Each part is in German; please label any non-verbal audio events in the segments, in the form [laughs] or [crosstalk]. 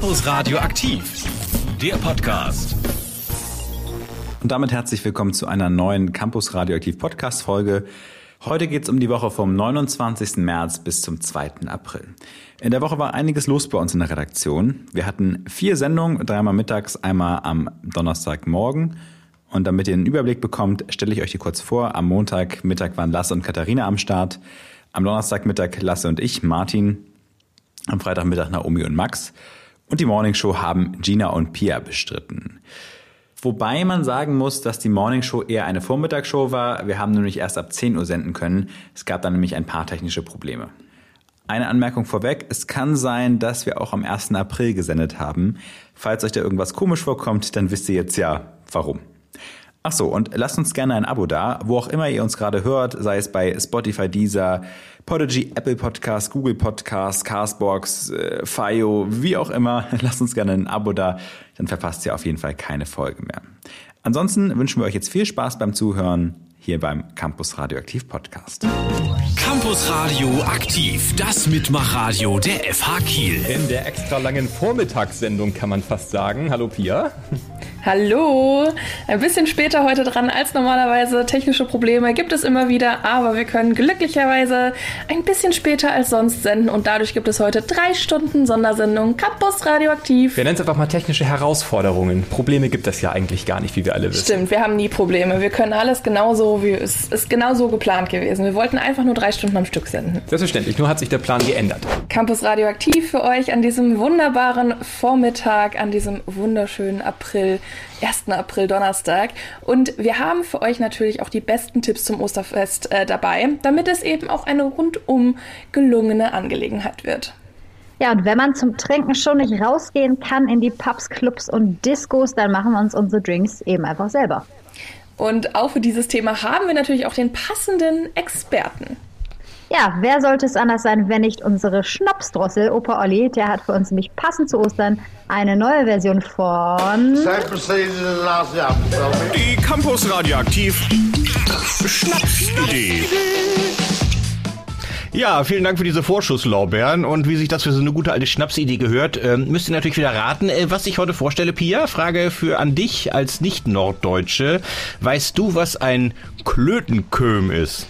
Campus Radio aktiv, der Podcast. Und damit herzlich willkommen zu einer neuen Campus Radioaktiv Podcast Folge. Heute geht es um die Woche vom 29. März bis zum 2. April. In der Woche war einiges los bei uns in der Redaktion. Wir hatten vier Sendungen, dreimal mittags, einmal am Donnerstagmorgen. Und damit ihr einen Überblick bekommt, stelle ich euch die kurz vor. Am Montagmittag waren Lasse und Katharina am Start. Am Donnerstagmittag Lasse und ich, Martin. Am Freitagmittag Naomi und Max. Und die Morningshow haben Gina und Pia bestritten. Wobei man sagen muss, dass die Morningshow eher eine Vormittagsshow war. Wir haben nämlich erst ab 10 Uhr senden können. Es gab dann nämlich ein paar technische Probleme. Eine Anmerkung vorweg. Es kann sein, dass wir auch am 1. April gesendet haben. Falls euch da irgendwas komisch vorkommt, dann wisst ihr jetzt ja, warum. Ach so, und lasst uns gerne ein Abo da, wo auch immer ihr uns gerade hört, sei es bei Spotify, Deezer, Podigy, Apple Podcast, Google Podcast, Castbox, äh, Fio, wie auch immer. [laughs] Lasst uns gerne ein Abo da, dann verpasst ihr auf jeden Fall keine Folge mehr. Ansonsten wünschen wir euch jetzt viel Spaß beim Zuhören hier beim Campus Radioaktiv Podcast. Campus Radio aktiv, das Mitmachradio der FH Kiel. In der extra langen Vormittagssendung kann man fast sagen. Hallo Pia. Hallo! Ein bisschen später heute dran als normalerweise. Technische Probleme gibt es immer wieder, aber wir können glücklicherweise ein bisschen später als sonst senden und dadurch gibt es heute drei Stunden Sondersendung Campus Radioaktiv. Wir nennen es einfach mal technische Herausforderungen. Probleme gibt es ja eigentlich gar nicht, wie wir alle wissen. Stimmt, wir haben nie Probleme. Wir können alles genauso, wie es ist genauso geplant gewesen. Wir wollten einfach nur drei Stunden am Stück senden. Selbstverständlich, nur hat sich der Plan geändert. Campus Radioaktiv für euch an diesem wunderbaren Vormittag, an diesem wunderschönen April. 1. April Donnerstag. Und wir haben für euch natürlich auch die besten Tipps zum Osterfest äh, dabei, damit es eben auch eine rundum gelungene Angelegenheit wird. Ja, und wenn man zum Trinken schon nicht rausgehen kann in die Pubs, Clubs und Discos, dann machen wir uns unsere Drinks eben einfach selber. Und auch für dieses Thema haben wir natürlich auch den passenden Experten. Ja, wer sollte es anders sein, wenn nicht unsere Schnapsdrossel, Opa Olli, der hat für uns nämlich passend zu Ostern eine neue Version von Die Campus Radioaktiv Schnapsidee. Ja, vielen Dank für diese Vorschusslorbeeren und wie sich das für so eine gute alte Schnapsidee gehört, ähm, müsst ihr natürlich wieder raten, äh, was ich heute vorstelle. Pia, Frage für an dich als Nicht-Norddeutsche. Weißt du, was ein Klötenköm ist?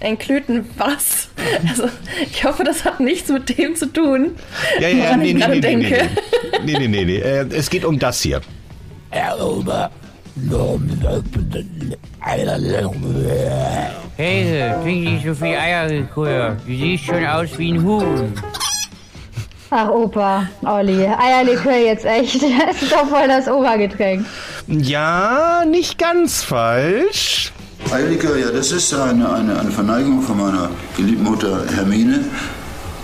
Ein Klöten was? [laughs] Also, ich hoffe, das hat nichts mit dem zu tun, Ja, ja, woran nee, ich nee, gerade nee, nee, denke. nee, nee, nee, nee, nee. Äh, es geht um das hier. Hey, trink nicht so viel Eierlikör. Du siehst schon aus wie ein Huhn. Ach Opa, Olli, Eierlikör jetzt echt. [laughs] Das ist doch voll das Obergetränk. Ja, nicht ganz falsch. Eierlikör, ja, das ist eine, eine, eine Verneigung von meiner geliebten Mutter Hermine.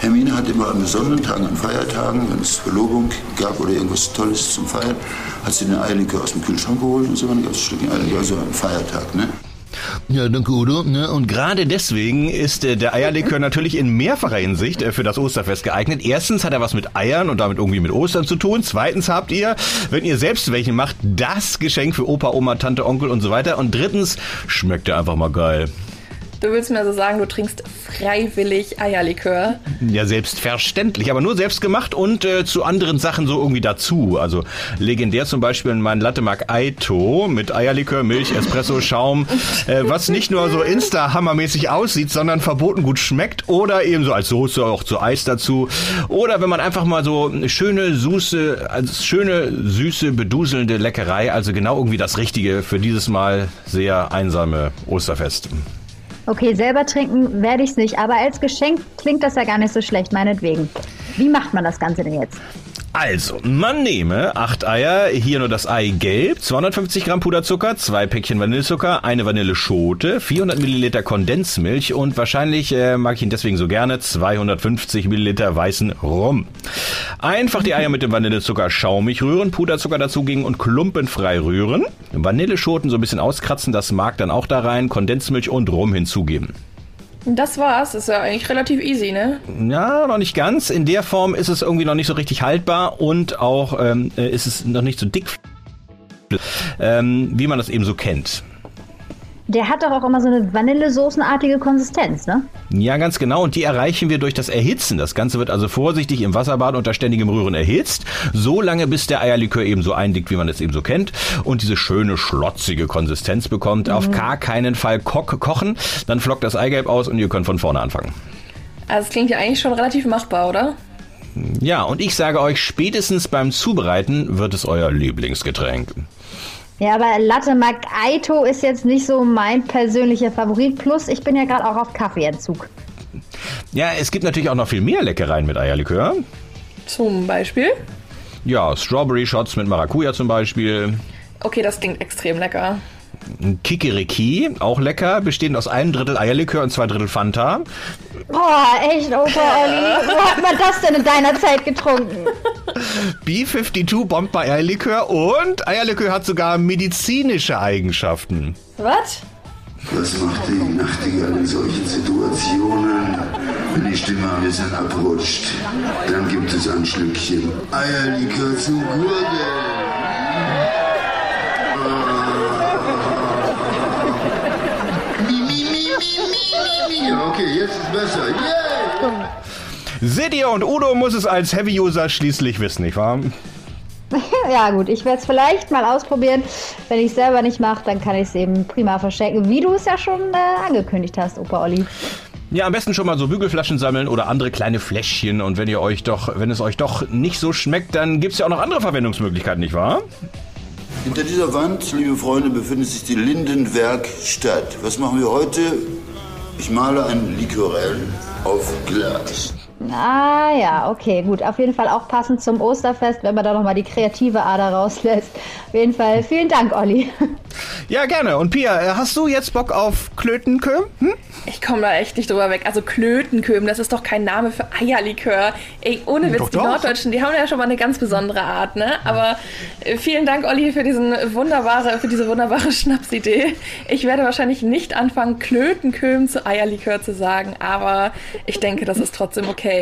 Hermine hat immer an besonderen Tagen, an Feiertagen, wenn es Verlobung gab oder irgendwas Tolles zum Feiern, hat sie den Eierlikör aus dem Kühlschrank geholt und so, dann gab es ein Stückchen Eierlikör, also ein Feiertag, ne? Ja, danke, Udo. Ne? Und gerade deswegen ist äh, der Eierlikör natürlich in mehrfacher Hinsicht äh, für das Osterfest geeignet. Erstens hat er was mit Eiern und damit irgendwie mit Ostern zu tun. Zweitens habt ihr, wenn ihr selbst welche macht, das Geschenk für Opa, Oma, Tante, Onkel und so weiter. Und drittens schmeckt er einfach mal geil. Du willst mir also sagen, du trinkst freiwillig Eierlikör. Ja, selbstverständlich, aber nur selbst gemacht und äh, zu anderen Sachen so irgendwie dazu. Also legendär zum Beispiel mein Latte Mac Aito mit Eierlikör, Milch, Espresso, Schaum, äh, was nicht nur so Insta-Hammermäßig aussieht, sondern verboten gut schmeckt oder eben so als Soße auch zu Eis dazu. Oder wenn man einfach mal so eine schöne, süße, also schöne, süße, beduselnde Leckerei, also genau irgendwie das Richtige für dieses Mal sehr einsame Osterfest. Okay, selber trinken werde ich es nicht, aber als Geschenk klingt das ja gar nicht so schlecht, meinetwegen. Wie macht man das Ganze denn jetzt? Also, man nehme acht Eier, hier nur das Ei gelb, 250 Gramm Puderzucker, zwei Päckchen Vanillezucker, eine Vanilleschote, 400 Milliliter Kondensmilch und wahrscheinlich äh, mag ich ihn deswegen so gerne 250 Milliliter weißen Rum. Einfach die Eier mit dem Vanillezucker schaumig rühren, Puderzucker dazugeben und klumpenfrei rühren. Vanilleschoten so ein bisschen auskratzen, das mag dann auch da rein, Kondensmilch und Rum hinzugeben. Das war's. Ist ja eigentlich relativ easy, ne? Ja, noch nicht ganz. In der Form ist es irgendwie noch nicht so richtig haltbar und auch ähm, äh, ist es noch nicht so dick, ähm, wie man das eben so kennt. Der hat doch auch immer so eine Vanillesoßenartige Konsistenz, ne? Ja, ganz genau. Und die erreichen wir durch das Erhitzen. Das Ganze wird also vorsichtig im Wasserbad unter ständigem Rühren erhitzt. So lange, bis der Eierlikör eben so eindickt, wie man es eben so kennt. Und diese schöne, schlotzige Konsistenz bekommt. Auf gar keinen Fall ko kochen. Dann flockt das Eigelb aus und ihr könnt von vorne anfangen. Also es klingt ja eigentlich schon relativ machbar, oder? Ja, und ich sage euch, spätestens beim Zubereiten wird es euer Lieblingsgetränk. Ja, aber Latte Macchiato ist jetzt nicht so mein persönlicher Favorit. Plus, ich bin ja gerade auch auf Kaffeeentzug. Ja, es gibt natürlich auch noch viel mehr Leckereien mit Eierlikör. Zum Beispiel. Ja, Strawberry Shots mit Maracuja zum Beispiel. Okay, das klingt extrem lecker. Kikiriki, auch lecker, bestehend aus einem Drittel Eierlikör und zwei Drittel Fanta. Boah, echt, Opa Olli. Wo hat man das denn in deiner Zeit getrunken? B52 bombt bei Eierlikör und Eierlikör hat sogar medizinische Eigenschaften. Was? Was macht die Nachtigall in solchen Situationen? Wenn die Stimme ein bisschen abrutscht, dann gibt es ein Schlückchen Eierlikör zum Gurgeln. Mi. Okay, jetzt ist besser. Yay! Seht ihr, und Udo muss es als Heavy-User schließlich wissen, nicht wahr? [laughs] ja, gut, ich werde es vielleicht mal ausprobieren. Wenn ich es selber nicht mache, dann kann ich es eben prima verschenken, wie du es ja schon äh, angekündigt hast, Opa Olli. Ja, am besten schon mal so Bügelflaschen sammeln oder andere kleine Fläschchen. Und wenn ihr euch doch, wenn es euch doch nicht so schmeckt, dann gibt's ja auch noch andere Verwendungsmöglichkeiten, nicht wahr? Hinter dieser Wand, liebe Freunde, befindet sich die Lindenwerkstatt. Was machen wir heute? Ich male ein Liquorell auf Glas. Ah ja, okay, gut. Auf jeden Fall auch passend zum Osterfest, wenn man da nochmal die kreative Ader rauslässt. Auf jeden Fall vielen Dank, Olli. Ja, gerne. Und Pia, äh, hast du jetzt Bock auf Klötenköm? Hm? Ich komme da echt nicht drüber weg. Also Klötenköm, das ist doch kein Name für Eierlikör. Ey, ohne Witz, Doch, die doch. Norddeutschen, die haben ja schon mal eine ganz besondere Art, ne? Aber äh, vielen Dank, Olli, für diesen wunderbare, für diese wunderbare [laughs] Schnapsidee. Ich werde wahrscheinlich nicht anfangen, Klötenköm zu Eierlikör zu sagen, aber ich denke, das ist trotzdem okay.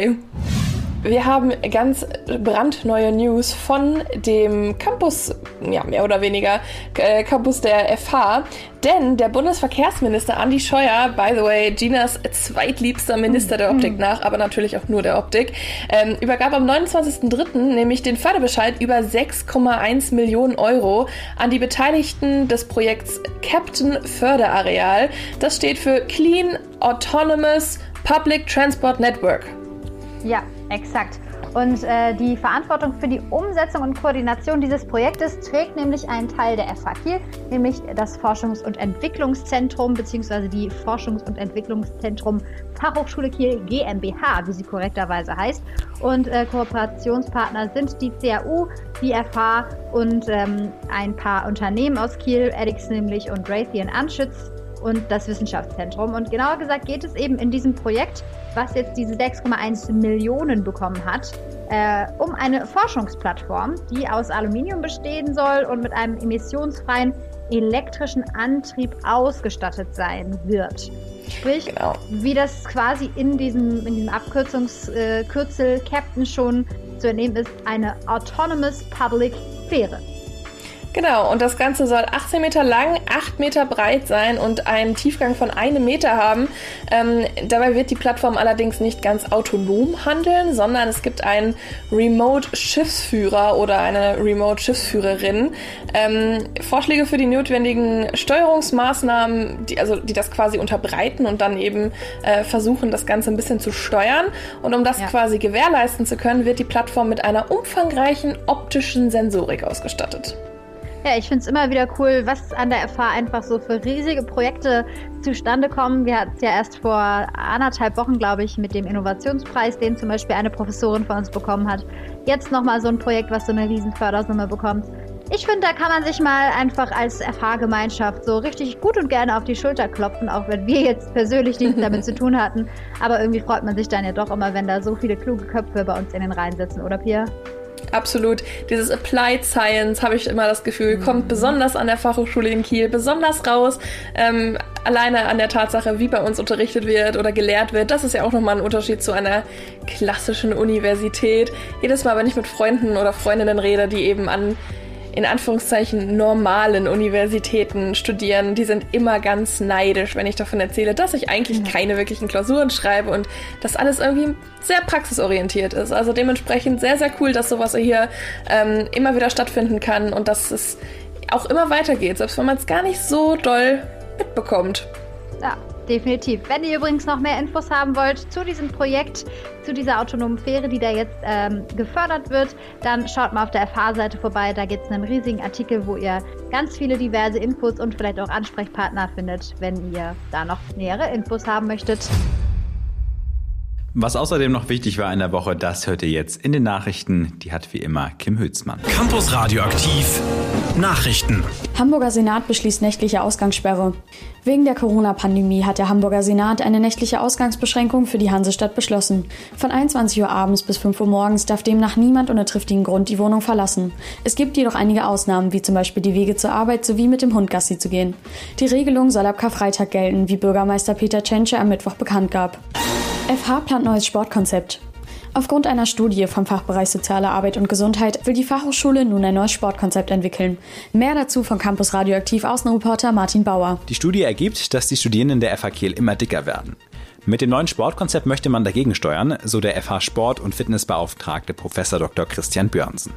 Wir haben ganz brandneue News von dem Campus, ja, mehr oder weniger, äh, Campus der FH. Denn der Bundesverkehrsminister Andi Scheuer, by the way, Ginas zweitliebster Minister der Optik nach, aber natürlich auch nur der Optik, ähm, übergab am 29.03. nämlich den Förderbescheid über 6,1 Millionen Euro an die Beteiligten des Projekts Captain Förderareal. Das steht für Clean Autonomous Public Transport Network. Ja, exakt. Und äh, die Verantwortung für die Umsetzung und Koordination dieses Projektes trägt nämlich ein Teil der FH Kiel, nämlich das Forschungs- und Entwicklungszentrum bzw. die Forschungs- und Entwicklungszentrum Fachhochschule Kiel GmbH, wie sie korrekterweise heißt. Und äh, Kooperationspartner sind die CAU, die FH und ähm, ein paar Unternehmen aus Kiel, Edix nämlich und Raytheon Anschütz und das Wissenschaftszentrum. Und genauer gesagt geht es eben in diesem Projekt, was jetzt diese 6,1 Millionen bekommen hat, äh, um eine Forschungsplattform, die aus Aluminium bestehen soll und mit einem emissionsfreien elektrischen Antrieb ausgestattet sein wird. Sprich, Genau. wie das quasi in diesem, in diesem Abkürzungskürzel äh, Captain schon zu entnehmen ist, eine Autonomous Public Sphäre. Genau, und das Ganze soll 18 Meter lang, 8 Meter breit sein und einen Tiefgang von einem Meter haben. Ähm, dabei wird die Plattform allerdings nicht ganz autonom handeln, sondern es gibt einen Remote-Schiffsführer oder eine Remote-Schiffsführerin. Ähm, Vorschläge für die notwendigen Steuerungsmaßnahmen, die, also, die das quasi unterbreiten und dann eben äh, versuchen, das Ganze ein bisschen zu steuern. Und um das Ja. quasi gewährleisten zu können, wird die Plattform mit einer umfangreichen optischen Sensorik ausgestattet. Ja, ich finde es immer wieder cool, was an der FH einfach so für riesige Projekte zustande kommen. Wir hatten es ja erst vor anderthalb Wochen, glaube ich, mit dem Innovationspreis, den zum Beispiel eine Professorin von uns bekommen hat. Jetzt nochmal so ein Projekt, was so eine riesen Fördersumme bekommt. Ich finde, da kann man sich mal einfach als FH-Gemeinschaft so richtig gut und gerne auf die Schulter klopfen, auch wenn wir jetzt persönlich nichts damit zu tun hatten. Aber irgendwie freut man sich dann ja doch immer, wenn da so viele kluge Köpfe bei uns in den Reihen sitzen, oder Pia? Absolut. Dieses Applied Science, habe ich immer das Gefühl, kommt besonders an der Fachhochschule in Kiel besonders raus. Ähm, alleine an der Tatsache, wie bei uns unterrichtet wird oder gelehrt wird. Das ist ja auch nochmal ein Unterschied zu einer klassischen Universität. Jedes Mal, wenn ich mit Freunden oder Freundinnen rede, die eben an in Anführungszeichen normalen Universitäten studieren, die sind immer ganz neidisch, wenn ich davon erzähle, dass ich eigentlich keine wirklichen Klausuren schreibe und dass alles irgendwie sehr praxisorientiert ist. Also dementsprechend sehr, sehr cool, dass sowas hier ähm, immer wieder stattfinden kann und dass es auch immer weitergeht, selbst wenn man es gar nicht so doll mitbekommt. Ja, definitiv. Wenn ihr übrigens noch mehr Infos haben wollt zu diesem Projekt, zu dieser autonomen Fähre, die da jetzt ähm, gefördert wird, dann schaut mal auf der FH-Seite vorbei. Da gibt es einen riesigen Artikel, wo ihr ganz viele diverse Infos und vielleicht auch Ansprechpartner findet, wenn ihr da noch nähere Infos haben möchtet. Was außerdem noch wichtig war in der Woche, das hört ihr jetzt in den Nachrichten. Die hat wie immer Kim Hülsmann. Campus Radioaktiv Nachrichten. Hamburger Senat beschließt nächtliche Ausgangssperre. Wegen der Corona-Pandemie hat der Hamburger Senat eine nächtliche Ausgangsbeschränkung für die Hansestadt beschlossen. Von 21 Uhr abends bis 5 Uhr morgens darf demnach niemand ohne triftigen Grund die Wohnung verlassen. Es gibt jedoch einige Ausnahmen, wie zum Beispiel die Wege zur Arbeit sowie mit dem Hund Gassi zu gehen. Die Regelung soll ab Karfreitag gelten, wie Bürgermeister Peter Tschentsche am Mittwoch bekannt gab. FH plant neues Sportkonzept. Aufgrund einer Studie vom Fachbereich Soziale Arbeit und Gesundheit will die Fachhochschule nun ein neues Sportkonzept entwickeln. Mehr dazu von Campus Radioaktiv Außenreporter Martin Bauer. Die Studie ergibt, dass die Studierenden der FH Kiel immer dicker werden. Mit dem neuen Sportkonzept möchte man dagegen steuern, so der FH Sport- und Fitnessbeauftragte Professor Dr. Christian Björnsen.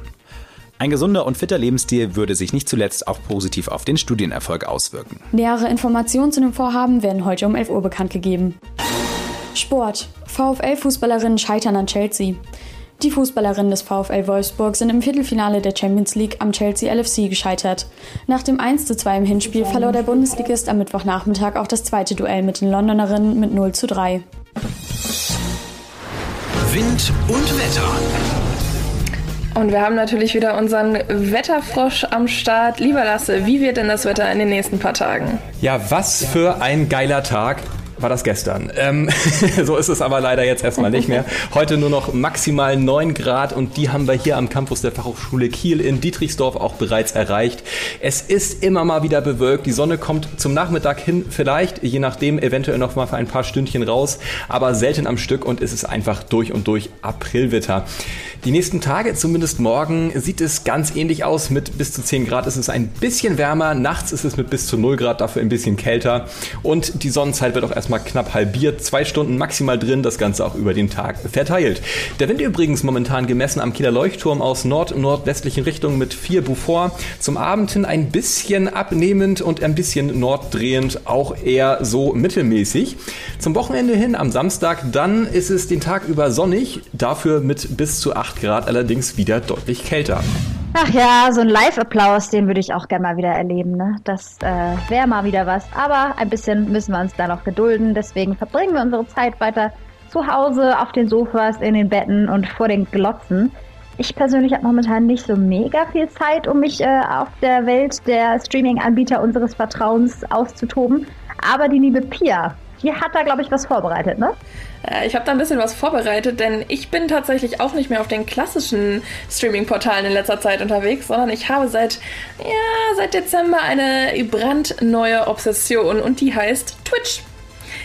Ein gesunder und fitter Lebensstil würde sich nicht zuletzt auch positiv auf den Studienerfolg auswirken. Nähere Informationen zu dem Vorhaben werden heute um 11 Uhr bekannt gegeben. Sport. VfL-Fußballerinnen scheitern an Chelsea. Die Fußballerinnen des VfL Wolfsburg sind im Viertelfinale der Champions League am Chelsea LFC gescheitert. Nach dem 1:2 im Hinspiel verlor der Bundesligist am Mittwochnachmittag auch das zweite Duell mit den Londonerinnen mit 0 zu 3. Wind und Wetter. Und wir haben natürlich wieder unseren Wetterfrosch am Start. Lieber Lasse, wie wird denn das Wetter in den nächsten paar Tagen? Ja, was für ein geiler Tag war das gestern. Ähm, [laughs] so ist es aber leider jetzt erstmal nicht mehr. Heute nur noch maximal 9 Grad und die haben wir hier am Campus der Fachhochschule Kiel in Dietrichsdorf auch bereits erreicht. Es ist immer mal wieder bewölkt. Die Sonne kommt zum Nachmittag hin vielleicht, je nachdem, eventuell noch mal für ein paar Stündchen raus, aber selten am Stück und es ist einfach durch und durch Aprilwetter. Die nächsten Tage, zumindest morgen, sieht es ganz ähnlich aus. Mit bis zu 10 Grad ist es ein bisschen wärmer. Nachts ist es mit bis zu 0 Grad dafür ein bisschen kälter. Und die Sonnenzeit wird auch erstmal knapp halbiert. Zwei Stunden maximal drin, das Ganze auch über den Tag verteilt. Der Wind übrigens momentan gemessen am Kieler Leuchtturm aus nord-nordwestlichen Richtung mit 4 Beaufort. Zum Abend hin ein bisschen abnehmend und ein bisschen norddrehend, auch eher so mittelmäßig. Zum Wochenende hin am Samstag, dann ist es den Tag über sonnig, dafür mit bis zu 8 Grad allerdings wieder deutlich kälter. Ach ja, so ein Live-Applaus, den würde ich auch gerne mal wieder erleben. Ne? Das äh, wäre mal wieder was. Aber ein bisschen müssen wir uns da noch gedulden. Deswegen verbringen wir unsere Zeit weiter zu Hause, auf den Sofas, in den Betten und vor den Glotzen. Ich persönlich habe momentan nicht so mega viel Zeit, um mich äh, auf der Welt der Streaming-Anbieter unseres Vertrauens auszutoben. Aber die liebe Pia, die hat da, glaube ich, was vorbereitet, ne? Äh, Ich habe da ein bisschen was vorbereitet, denn ich bin tatsächlich auch nicht mehr auf den klassischen Streaming-Portalen in letzter Zeit unterwegs, sondern ich habe seit, ja, seit Dezember eine brandneue Obsession und die heißt Twitch.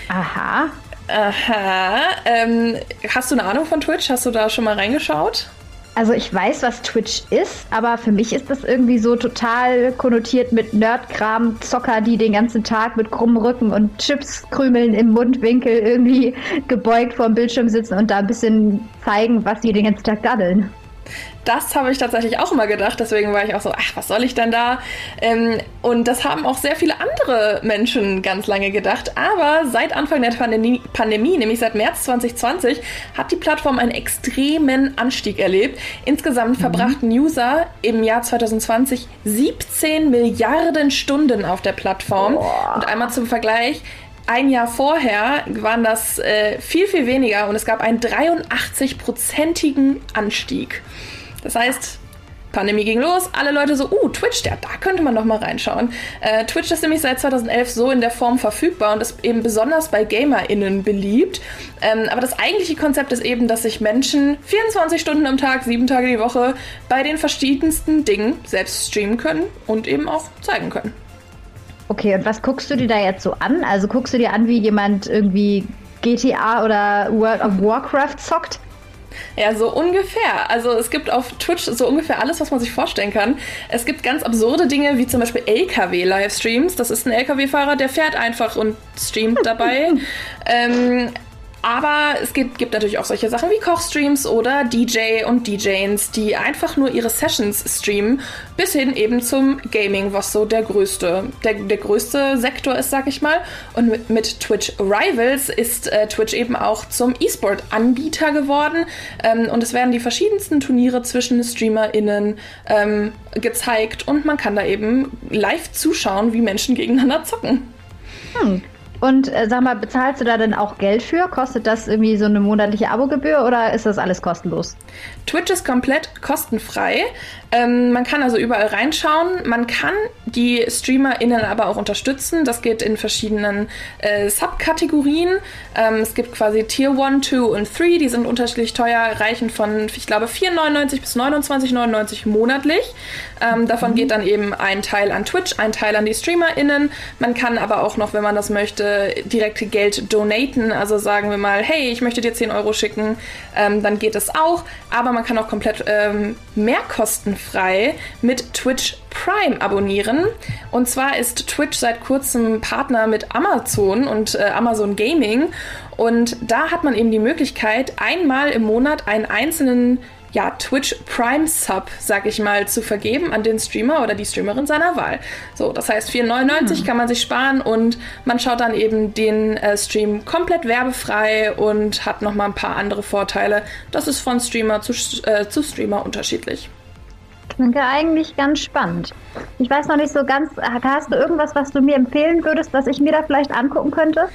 Aha. Aha. Ähm, hast du eine Ahnung von Twitch? Hast du da schon mal reingeschaut? Also ich weiß, was Twitch ist, aber für mich ist das irgendwie so total konnotiert mit Nerdkram, Zocker, die den ganzen Tag mit krummem Rücken und Chipskrümeln im Mundwinkel irgendwie [laughs] gebeugt vor dem Bildschirm sitzen und da ein bisschen zeigen, was sie den ganzen Tag daddeln. Das habe ich tatsächlich auch immer gedacht, deswegen war ich auch so, ach, was soll ich denn da? Ähm, und das haben auch sehr viele andere Menschen ganz lange gedacht. Aber seit Anfang der Pandemie, Pandemie, nämlich seit März 2020, hat die Plattform einen extremen Anstieg erlebt. Insgesamt verbrachten User im Jahr 2020 17 Milliarden Stunden auf der Plattform. Und einmal zum Vergleich, ein Jahr vorher waren das äh, viel, viel weniger und es gab einen 83-prozentigen Anstieg. Das heißt, Pandemie ging los, alle Leute so, uh, Twitch, ja, da könnte man doch mal reinschauen. Äh, Twitch ist nämlich seit 2011 so in der Form verfügbar und ist eben besonders bei GamerInnen beliebt. Ähm, aber das eigentliche Konzept ist eben, dass sich Menschen 24 Stunden am Tag, sieben Tage die Woche bei den verschiedensten Dingen selbst streamen können und eben auch zeigen können. Okay, und was guckst du dir da jetzt so an? Also guckst du dir an, wie jemand irgendwie GTA oder World of Warcraft zockt? Ja, so ungefähr. Also es gibt auf Twitch so ungefähr alles, was man sich vorstellen kann. Es gibt ganz absurde Dinge wie zum Beispiel LKW-Livestreams. Das ist ein LKW-Fahrer, der fährt einfach und streamt dabei. [laughs] ähm, aber es gibt, gibt natürlich auch solche Sachen wie Kochstreams oder DJ und DJs, die einfach nur ihre Sessions streamen, bis hin eben zum Gaming, was so der größte, der, der größte Sektor ist, sag ich mal. Und mit, mit Twitch Rivals ist äh, Twitch eben auch zum E-Sport-Anbieter geworden. Ähm, und es werden die verschiedensten Turniere zwischen StreamerInnen ähm, gezeigt und man kann da eben live zuschauen, wie Menschen gegeneinander zocken. Hm. Und äh, sag mal, bezahlst du da denn auch Geld für? Kostet das irgendwie so eine monatliche Abogebühr oder ist das alles kostenlos? Twitch ist komplett kostenfrei. Ähm, man kann also überall reinschauen. Man kann die StreamerInnen aber auch unterstützen. Das geht in verschiedenen äh, Subkategorien. Ähm, es gibt quasi Tier 1, 2 und 3. Die sind unterschiedlich teuer, reichen von, ich glaube, 4,99 bis 29,99 monatlich. Ähm, davon mhm. geht dann eben ein Teil an Twitch, ein Teil an die StreamerInnen. Man kann aber auch noch, wenn man das möchte, direkt Geld donaten. Also sagen wir mal, hey, ich möchte dir 10 Euro schicken. Ähm, dann geht es auch. Aber man kann auch komplett ähm, Mehrkosten kostenfrei mit Twitch Prime abonnieren. Und zwar ist Twitch seit kurzem Partner mit Amazon und äh, Amazon Gaming. Und da hat man eben die Möglichkeit, einmal im Monat einen einzelnen ja, Twitch Prime Sub, sag ich mal, zu vergeben an den Streamer oder die Streamerin seiner Wahl. So, das heißt, 4,99 hm. kann man sich sparen und man schaut dann eben den äh, Stream komplett werbefrei und hat nochmal ein paar andere Vorteile. Das ist von Streamer zu, äh, zu Streamer unterschiedlich. Klingt ja eigentlich ganz spannend. Ich weiß noch nicht so ganz, hast du irgendwas, was du mir empfehlen würdest, was ich mir da vielleicht angucken könnte?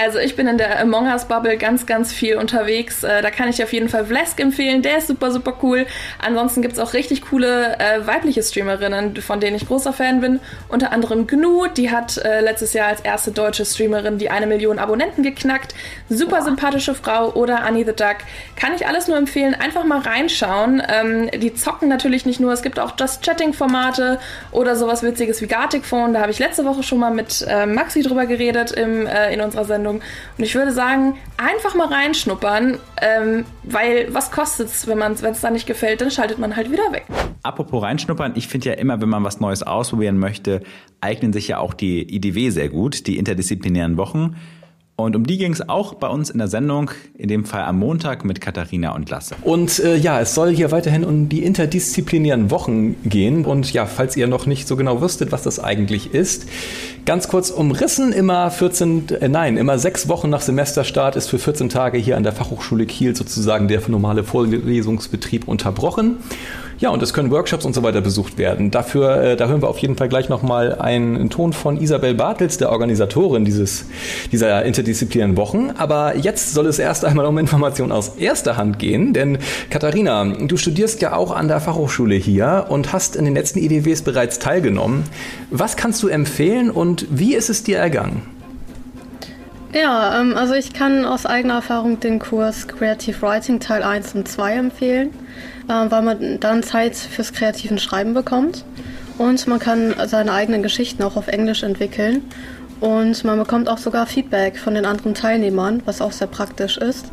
Also ich bin in der Among Us Bubble ganz, ganz viel unterwegs. Äh, da kann ich auf jeden Fall Vlesk empfehlen. Der ist super, super cool. Ansonsten gibt es auch richtig coole äh, weibliche Streamerinnen, von denen ich großer Fan bin. Unter anderem Gnu, die hat äh, letztes Jahr als erste deutsche Streamerin die eine Million Abonnenten geknackt. Super sympathische Frau. Oder Annie the Duck. Kann ich alles nur empfehlen. Einfach mal reinschauen. Ähm, die zocken natürlich nicht nur. Es gibt auch Just Chatting-Formate oder sowas Witziges wie Gartic Phone. Da habe ich letzte Woche schon mal mit äh, Maxi drüber geredet im, äh, in unserer Sendung. Sendung. Und ich würde sagen, einfach mal reinschnuppern, ähm, weil was kostet es, wenn es da nicht gefällt, dann schaltet man halt wieder weg. Apropos reinschnuppern, ich finde ja immer, wenn man was Neues ausprobieren möchte, eignen sich ja auch die IDW sehr gut, die interdisziplinären Wochen. Und um die ging es auch bei uns in der Sendung, in dem Fall am Montag mit Katharina und Lasse. Und äh, ja, es soll hier weiterhin um die interdisziplinären Wochen gehen. Und ja, falls ihr noch nicht so genau wüsstet, was das eigentlich ist, ganz kurz umrissen, immer 14, äh, nein, immer sechs Wochen nach Semesterstart ist für 14 Tage hier an der Fachhochschule Kiel sozusagen der normale Vorlesungsbetrieb unterbrochen. Ja, und es können Workshops und so weiter besucht werden. Dafür, äh, da hören wir auf jeden Fall gleich nochmal einen Ton von Isabel Bartels, der Organisatorin dieses, dieser interdisziplinären Wochen. Aber jetzt soll es erst einmal um Informationen aus erster Hand gehen, denn Katharina, du studierst ja auch an der Fachhochschule hier und hast in den letzten IDWs bereits teilgenommen. Was kannst du empfehlen und wie ist es dir ergangen? Ja, ähm, also ich kann aus eigener Erfahrung den Kurs Creative Writing Teil 1 und 2 empfehlen weil man dann Zeit fürs kreativen Schreiben bekommt und man kann seine eigenen Geschichten auch auf Englisch entwickeln und man bekommt auch sogar Feedback von den anderen Teilnehmern, was auch sehr praktisch ist.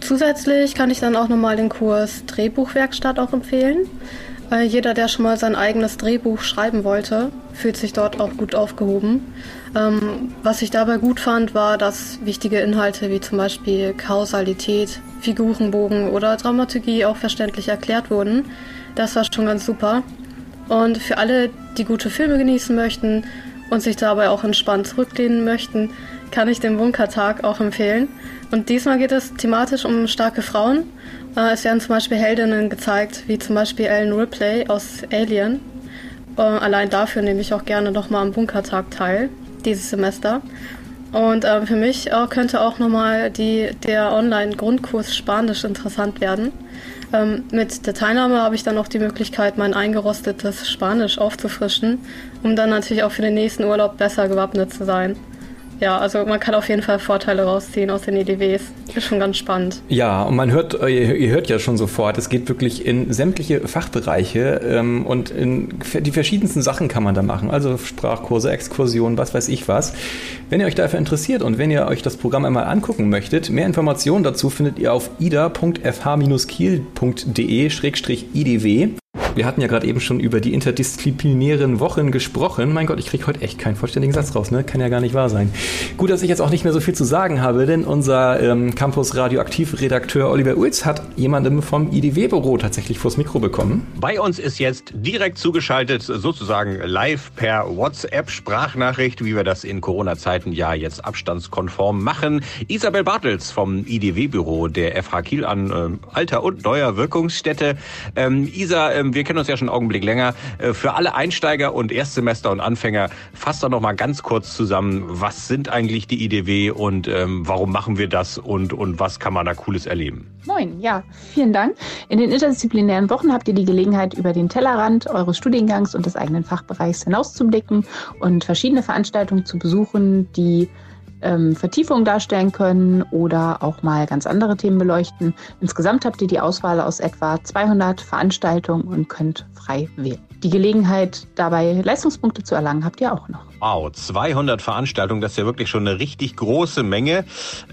Zusätzlich kann ich dann auch nochmal den Kurs Drehbuchwerkstatt auch empfehlen. Äh, jeder, der schon mal sein eigenes Drehbuch schreiben wollte, fühlt sich dort auch gut aufgehoben. Ähm, was ich dabei gut fand, war, dass wichtige Inhalte wie zum Beispiel Kausalität, Figurenbogen oder Dramaturgie auch verständlich erklärt wurden. Das war schon ganz super. Und für alle, die gute Filme genießen möchten und sich dabei auch entspannt zurücklehnen möchten, kann ich den Bunkertag auch empfehlen. Und diesmal geht es thematisch um starke Frauen. Äh, es werden zum Beispiel Heldinnen gezeigt, wie zum Beispiel Ellen Ripley aus Alien. Äh, allein dafür nehme ich auch gerne nochmal am Bunkertag teil, dieses Semester. Und äh, für mich auch, könnte auch nochmal der Online-Grundkurs Spanisch interessant werden. Ähm, mit der Teilnahme habe ich dann auch die Möglichkeit, mein eingerostetes Spanisch aufzufrischen, um dann natürlich auch für den nächsten Urlaub besser gewappnet zu sein. Ja, also man kann auf jeden Fall Vorteile rausziehen aus den EDWs. Ist schon ganz spannend. Ja, und man hört, äh, ihr hört ja schon sofort, es geht wirklich in sämtliche Fachbereiche ähm, und in die verschiedensten Sachen kann man da machen. Also Sprachkurse, Exkursionen, was weiß ich was. Wenn ihr euch dafür interessiert und wenn ihr euch das Programm einmal angucken möchtet, mehr Informationen dazu findet ihr auf ida.fh-kiel.de-idw. Wir hatten ja gerade eben schon über die interdisziplinären Wochen gesprochen. Mein Gott, ich kriege heute echt keinen vollständigen Satz raus, ne? Kann ja gar nicht wahr sein. Gut, dass ich jetzt auch nicht mehr so viel zu sagen habe, denn unser ähm, Campus Radioaktiv-Redakteur Oliver Ulz hat jemandem vom IDW-Büro tatsächlich vors Mikro bekommen. Bei uns ist jetzt direkt zugeschaltet, sozusagen live per WhatsApp-Sprachnachricht, wie wir das in Corona-Zeiten ja jetzt abstandskonform machen. Isabel Bartels vom IDW-Büro der FH Kiel an äh, alter und neuer Wirkungsstätte. Ähm, Isa, äh, wir kennen uns ja schon einen Augenblick länger. Äh, für alle Einsteiger und Erstsemester und Anfänger, fasst doch noch mal ganz kurz zusammen, was sind eigentlich die IDW und ähm, warum machen wir das und, und was kann man da Cooles erleben? Moin, ja, vielen Dank. In den interdisziplinären Wochen habt ihr die Gelegenheit, über den Tellerrand eures Studiengangs und des eigenen Fachbereichs hinauszublicken und verschiedene Veranstaltungen zu besuchen, die ähm, Vertiefungen darstellen können oder auch mal ganz andere Themen beleuchten. Insgesamt habt ihr die Auswahl aus etwa 200 Veranstaltungen und könnt frei wählen. Die Gelegenheit, dabei Leistungspunkte zu erlangen, habt ihr auch noch. Wow, 200 Veranstaltungen, das ist ja wirklich schon eine richtig große Menge.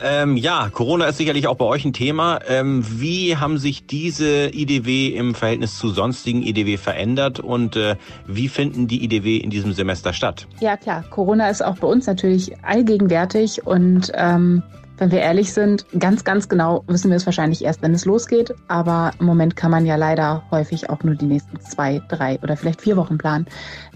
Ähm, ja, Corona ist sicherlich auch bei euch ein Thema. Ähm, wie haben sich diese IDW im Verhältnis zu sonstigen IDW verändert und äh, wie finden die IDW in diesem Semester statt? Ja klar, Corona ist auch bei uns natürlich allgegenwärtig und ähm, wenn wir ehrlich sind, ganz, ganz genau wissen wir es wahrscheinlich erst, wenn es losgeht. Aber im Moment kann man ja leider häufig auch nur die nächsten zwei, drei oder vielleicht vier Wochen planen.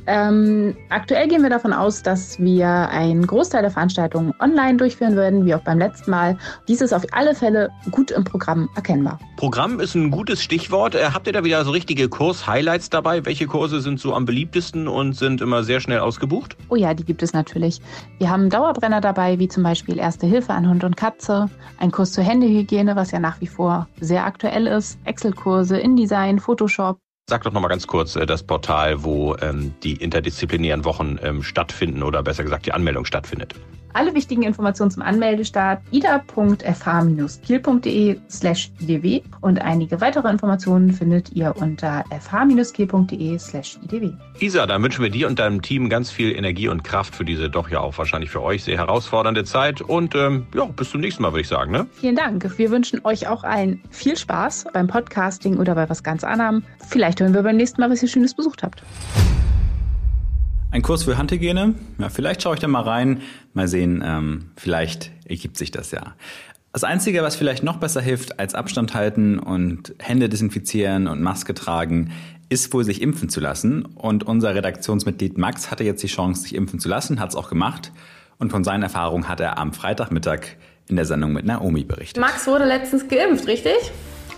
Ähm, aktuell gehen wir davon aus, dass wir einen Großteil der Veranstaltungen online durchführen werden, wie auch beim letzten Mal. Dies ist auf alle Fälle gut im Programm erkennbar. Programm ist ein gutes Stichwort. Äh, habt ihr da wieder so richtige Kurs-Highlights dabei? Welche Kurse sind so am beliebtesten und sind immer sehr schnell ausgebucht? Oh ja, die gibt es natürlich. Wir haben Dauerbrenner dabei, wie zum Beispiel Erste Hilfe an Hund und Katze, ein Kurs zur Händehygiene, was ja nach wie vor sehr aktuell ist, Excel-Kurse, InDesign, Photoshop, Sag doch noch mal ganz kurz äh, das Portal, wo ähm, die interdisziplinären Wochen ähm, stattfinden oder besser gesagt die Anmeldung stattfindet. Alle wichtigen Informationen zum Anmeldestart ida.fh-kiel.de slash idw und einige weitere Informationen findet ihr unter fh-kiel.de slash idw. Isa, dann wünschen wir dir und deinem Team ganz viel Energie und Kraft für diese doch ja auch wahrscheinlich für euch sehr herausfordernde Zeit und ähm, ja, bis zum nächsten Mal würde ich sagen. Ne? Vielen Dank. Wir wünschen euch auch allen viel Spaß beim Podcasting oder bei was ganz anderem. Vielleicht hören wir beim nächsten Mal, was ihr Schönes besucht habt. Ein Kurs für Handhygiene? Ja, vielleicht schaue ich da mal rein. Mal sehen, ähm, vielleicht ergibt sich das ja. Das Einzige, was vielleicht noch besser hilft als Abstand halten und Hände desinfizieren und Maske tragen, ist wohl sich impfen zu lassen. Und unser Redaktionsmitglied Max hatte jetzt die Chance, sich impfen zu lassen, hat es auch gemacht. Und von seinen Erfahrungen hat er am Freitagmittag in der Sendung mit Naomi berichtet. Max wurde letztens geimpft, richtig?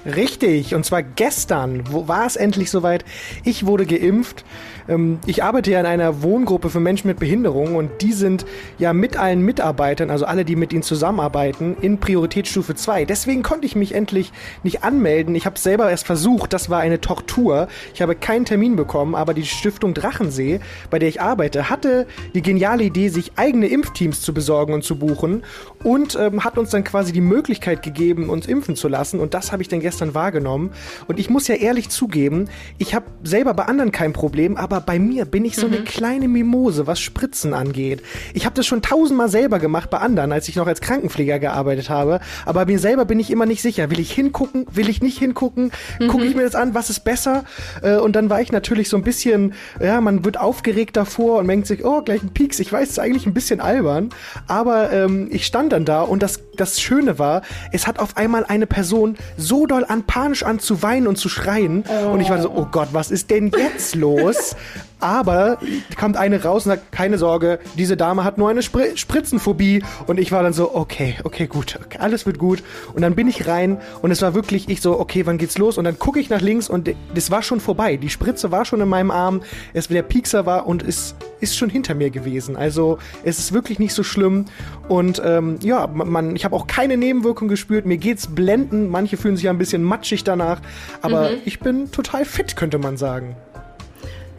Richtig, und zwar gestern wo war es endlich soweit. Ich wurde geimpft. Ähm, ich arbeite ja in einer Wohngruppe für Menschen mit Behinderung und die sind ja mit allen Mitarbeitern, also alle, die mit ihnen zusammenarbeiten, in Prioritätsstufe 2. Deswegen konnte ich mich endlich nicht anmelden. Ich habe es selber erst versucht, das war eine Tortur. Ich habe keinen Termin bekommen, aber die Stiftung Drachensee, bei der ich arbeite, hatte die geniale Idee, sich eigene Impfteams zu besorgen und zu buchen und ähm, hat uns dann quasi die Möglichkeit gegeben, uns impfen zu lassen und das habe ich dann gestern wahrgenommen und ich muss ja ehrlich zugeben, ich habe selber bei anderen kein Problem, aber aber bei mir bin ich so mhm. eine kleine Mimose, was Spritzen angeht. Ich habe das schon tausendmal selber gemacht bei anderen, als ich noch als Krankenpfleger gearbeitet habe. Aber mir selber bin ich immer nicht sicher. Will ich hingucken? Will ich nicht hingucken? Mhm. Gucke ich mir das an? Was ist besser? Äh, und dann war ich natürlich so ein bisschen, ja, man wird aufgeregt davor und denkt sich, oh, gleich ein Pieks. Ich weiß, es ist eigentlich ein bisschen albern. Aber ähm, ich stand dann da und das, das Schöne war, es hat auf einmal eine Person so doll an panisch an zu weinen und zu schreien. Oh. Und ich war so, oh Gott, was ist denn jetzt los? Aber kommt eine raus und sagt, keine Sorge, diese Dame hat nur eine Spr Spritzenphobie. Und ich war dann so, okay, okay, gut, okay, alles wird gut. Und dann bin ich rein und es war wirklich, ich so, okay, wann geht's los? Und dann gucke ich nach links und das war schon vorbei. Die Spritze war schon in meinem Arm, es der Piekser war und es ist schon hinter mir gewesen. Also es ist wirklich nicht so schlimm. Und ähm, ja, man, ich habe auch keine Nebenwirkung gespürt. Mir geht's blenden. Manche fühlen sich ja ein bisschen matschig danach. Aber mhm. ich bin total fit, könnte man sagen.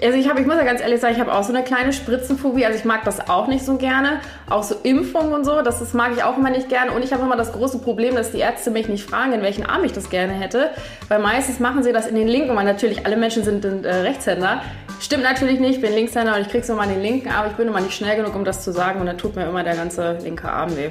Also ich habe, ich muss ja ganz ehrlich sagen, ich habe auch so eine kleine Spritzenphobie. Also ich mag das auch nicht so gerne. Auch so Impfungen und so, das, das mag ich auch immer nicht gerne. Und ich habe immer das große Problem, dass die Ärzte mich nicht fragen, in welchen Arm ich das gerne hätte. Weil meistens machen sie das in den linken, weil natürlich alle Menschen sind äh, Rechtshänder. Stimmt natürlich nicht, ich bin Linkshänder und ich krieg's immer in den linken, aber ich bin immer nicht schnell genug, um das zu sagen. Und dann tut mir immer der ganze linke Arm weh.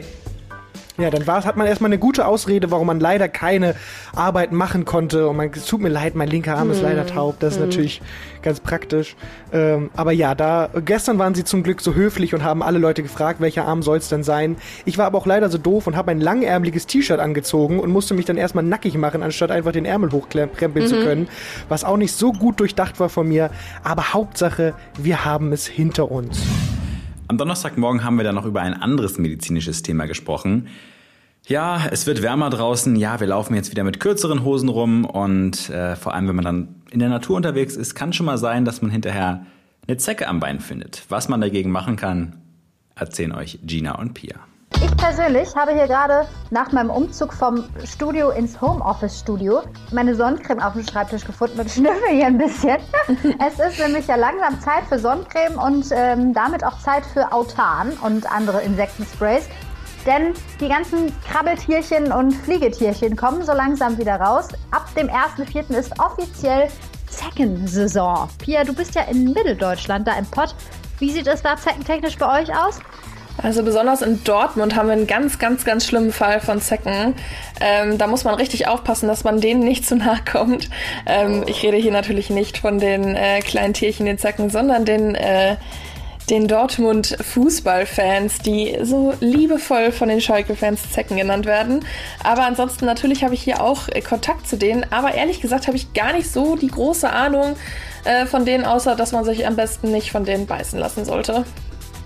Ja, dann war's, hat man erstmal eine gute Ausrede, warum man leider keine Arbeit machen konnte. Und man, es tut mir leid, mein linker Arm ist leider taub. Das ist natürlich ganz praktisch. Ähm, aber ja, da gestern waren sie zum Glück so höflich und haben alle Leute gefragt, welcher Arm soll's denn sein. Ich war aber auch leider so doof und habe ein langärmeliges T-Shirt angezogen und musste mich dann erstmal nackig machen, anstatt einfach den Ärmel hochkrempeln zu Mhm. können. Was auch nicht so gut durchdacht war von mir. Aber Hauptsache, wir haben es hinter uns. Am Donnerstagmorgen haben wir dann noch über ein anderes medizinisches Thema gesprochen. Ja, es wird wärmer draußen. Ja, wir laufen jetzt wieder mit kürzeren Hosen rum und äh, vor allem, wenn man dann in der Natur unterwegs ist, kann schon mal sein, dass man hinterher eine Zecke am Bein findet. Was man dagegen machen kann, erzählen euch Gina und Pia. Ich persönlich habe hier gerade nach meinem Umzug vom Studio ins Homeoffice-Studio meine Sonnencreme auf dem Schreibtisch gefunden und [laughs] schnüffel hier ein bisschen. [laughs] es ist nämlich ja langsam Zeit für Sonnencreme und ähm, damit auch Zeit für Autan und andere Insektensprays. Denn die ganzen Krabbeltierchen und Fliegetierchen kommen so langsam wieder raus. Ab dem 1.4. ist offiziell Zeckensaison. Pia, du bist ja in Mitteldeutschland, da im Pott. Wie sieht es da zeckentechnisch bei euch aus? Also besonders in Dortmund haben wir einen ganz, ganz, ganz schlimmen Fall von Zecken. Ähm, da muss man richtig aufpassen, dass man denen nicht zu nahe kommt. Ähm, ich rede hier natürlich nicht von den äh, kleinen Tierchen, den Zecken, sondern den, äh, den Dortmund Fußballfans, die so liebevoll von den Schalke-Fans Zecken genannt werden. Aber ansonsten natürlich habe ich hier auch äh, Kontakt zu denen. Aber ehrlich gesagt habe ich gar nicht so die große Ahnung äh, von denen, außer dass man sich am besten nicht von denen beißen lassen sollte.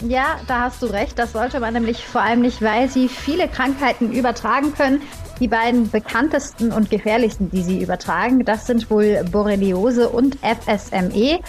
Ja, da hast du recht. Das sollte man nämlich vor allem nicht, weil sie viele Krankheiten übertragen können. Die beiden bekanntesten und gefährlichsten, die sie übertragen, das sind wohl Borreliose und FSME.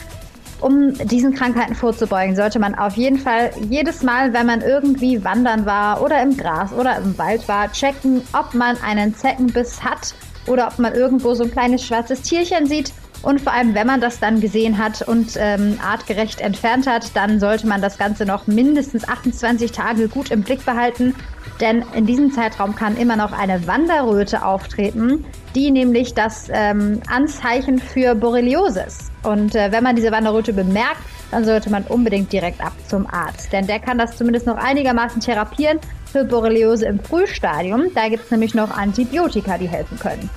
Um diesen Krankheiten vorzubeugen, sollte man auf jeden Fall jedes Mal, wenn man irgendwie wandern war oder im Gras oder im Wald war, checken, ob man einen Zeckenbiss hat oder ob man irgendwo so ein kleines schwarzes Tierchen sieht. Und vor allem, wenn man das dann gesehen hat und ähm, artgerecht entfernt hat, dann sollte man das Ganze noch mindestens 28 Tage gut im Blick behalten. Denn in diesem Zeitraum kann immer noch eine Wanderröte auftreten, die nämlich das ähm, Anzeichen für Borreliose ist. Und äh, wenn man diese Wanderröte bemerkt, dann sollte man unbedingt direkt ab zum Arzt. Denn der kann das zumindest noch einigermaßen therapieren für Borreliose im Frühstadium. Da gibt es nämlich noch Antibiotika, die helfen können.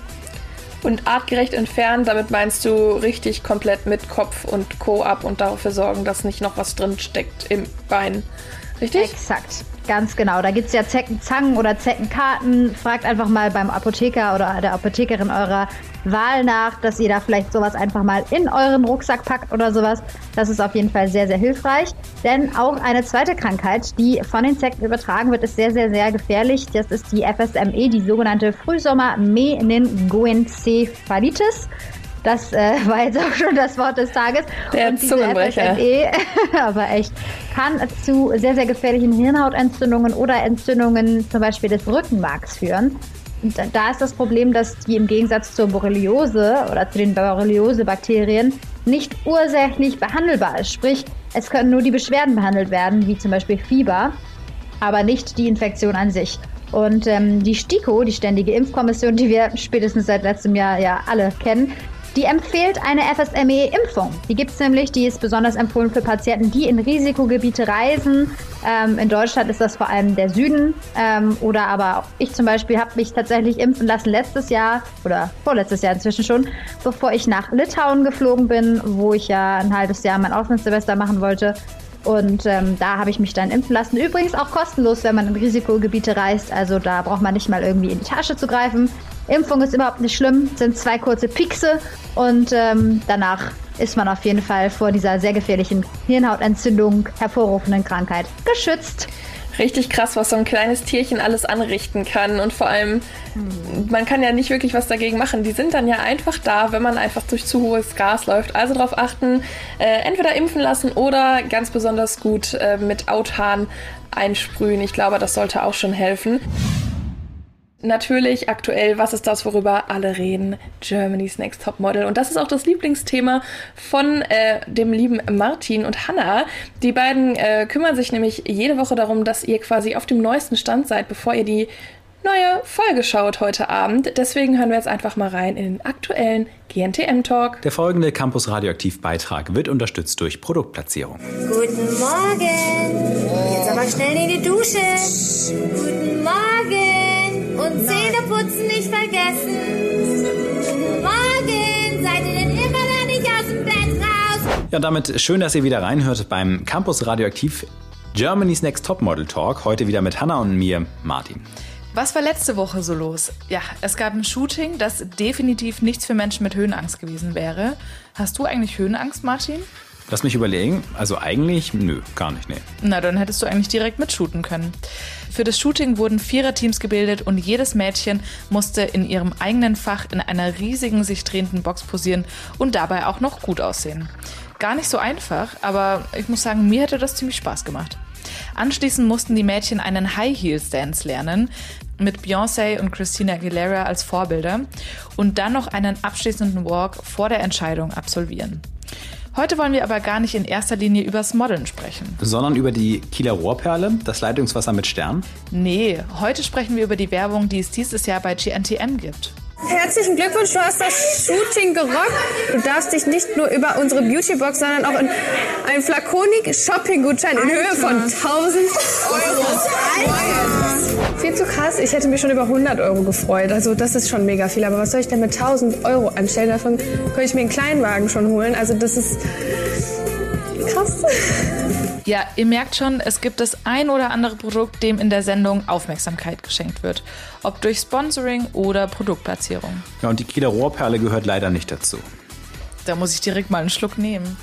Und artgerecht entfernen, damit meinst du richtig komplett mit Kopf und Co. ab und dafür sorgen, dass nicht noch was drin steckt im Bein. Richtig? Exakt, ganz genau. Da gibt es ja Zeckenzangen oder Zeckenkarten. Fragt einfach mal beim Apotheker oder der Apothekerin eurer Wahl nach, dass ihr da vielleicht sowas einfach mal in euren Rucksack packt oder sowas. Das ist auf jeden Fall sehr, sehr hilfreich. Denn auch eine zweite Krankheit, die von den Zecken übertragen wird, ist sehr, sehr, sehr gefährlich. Das ist die FSME, die sogenannte Frühsommer-Meningoencephalitis. Das äh, [laughs] war jetzt auch schon das Wort des Tages. Der Und diese Zungenbrecher. FSME, [laughs] aber echt, kann zu sehr, sehr gefährlichen Hirnhautentzündungen oder Entzündungen zum Beispiel des Rückenmarks führen. Und da- da ist das Problem, dass die im Gegensatz zur Borreliose oder zu den Borreliose-Bakterien nicht ursächlich behandelbar ist. Sprich, es können nur die Beschwerden behandelt werden, wie zum Beispiel Fieber, aber nicht die Infektion an sich. Und ähm, die STIKO, die Ständige Impfkommission, die wir spätestens seit letztem Jahr ja alle kennen, die empfiehlt eine FSME-Impfung. Die gibt es nämlich, die ist besonders empfohlen für Patienten, die in Risikogebiete reisen. Ähm, in Deutschland ist das vor allem der Süden. Ähm, oder aber auch ich zum Beispiel habe mich tatsächlich impfen lassen letztes Jahr oder vorletztes Jahr inzwischen schon, bevor ich nach Litauen geflogen bin, wo ich ja ein halbes Jahr mein Auslandssemester machen wollte. Und ähm, da habe ich mich dann impfen lassen. Übrigens auch kostenlos, wenn man in Risikogebiete reist. Also da braucht man nicht mal irgendwie in die Tasche zu greifen. Impfung ist überhaupt nicht schlimm, sind zwei kurze Piekse und ähm, danach ist man auf jeden Fall vor dieser sehr gefährlichen Hirnhautentzündung hervorrufenden Krankheit geschützt. Richtig krass, was so ein kleines Tierchen alles anrichten kann. Und vor allem, man kann ja nicht wirklich was dagegen machen. Die sind dann ja einfach da, wenn man einfach durch zu hohes Gras läuft. Also darauf achten, äh, entweder impfen lassen oder ganz besonders gut äh, mit Autan einsprühen. Ich glaube, das sollte auch schon helfen. Natürlich aktuell, was ist das, worüber alle reden? Germany's Next Top Model. Und das ist auch das Lieblingsthema von äh, dem lieben Martin und Hannah. Die beiden äh, kümmern sich nämlich jede Woche darum, dass ihr quasi auf dem neuesten Stand seid, bevor ihr die neue Folge schaut heute Abend. Deswegen hören wir jetzt einfach mal rein in den aktuellen GNTM-Talk. Der folgende Campus Radioaktiv Beitrag wird unterstützt durch Produktplatzierung. Guten Morgen. Jetzt aber schnell in die Dusche. Guten Morgen. Und Zähne putzen nicht vergessen. Guten Morgen. Seid ihr denn immer noch nicht aus dem Bett raus? Ja, und damit schön, dass ihr wieder reinhört beim Campus Radioaktiv Germany's Next Topmodel Talk. Heute wieder mit Hannah und mir, Martin. Was war letzte Woche so los? Ja, es gab ein Shooting, das definitiv nichts für Menschen mit Höhenangst gewesen wäre. Hast du eigentlich Höhenangst, Martin? Lass mich überlegen. Also eigentlich, nö, gar nicht, nee. Na, dann hättest du eigentlich direkt mitshooten können. Für das Shooting wurden Viererteams gebildet und jedes Mädchen musste in ihrem eigenen Fach in einer riesigen, sich drehenden Box posieren und dabei auch noch gut aussehen. Gar nicht so einfach, aber ich muss sagen, mir hätte das ziemlich Spaß gemacht. Anschließend mussten die Mädchen einen High Heels Dance lernen mit Beyoncé und Christina Aguilera als Vorbilder und dann noch einen abschließenden Walk vor der Entscheidung absolvieren. Heute wollen wir aber gar nicht in erster Linie übers Modeln sprechen. Sondern über die Kieler Rohrperle, das Leitungswasser mit Stern? Nee, heute sprechen wir über die Werbung, die es dieses Jahr bei GNTM gibt. Herzlichen Glückwunsch, du hast das Shooting gerockt. Du darfst dich nicht nur über unsere Beautybox, sondern auch in einen Flakonik Shopping-Gutschein in Höhe von 1000 Euro. Viel zu krass. Ich hätte mich schon über 100 Euro gefreut. Also das ist schon mega viel. Aber was soll ich denn mit 1000 Euro anstellen? Davon könnte ich mir einen Kleinwagen schon holen. Also das ist krass. Ja, ihr merkt schon, es gibt das ein oder andere Produkt, dem in der Sendung Aufmerksamkeit geschenkt wird. Ob durch Sponsoring oder Produktplatzierung. Ja, und die Kieler Rohrperle gehört leider nicht dazu. Da muss ich direkt mal einen Schluck nehmen.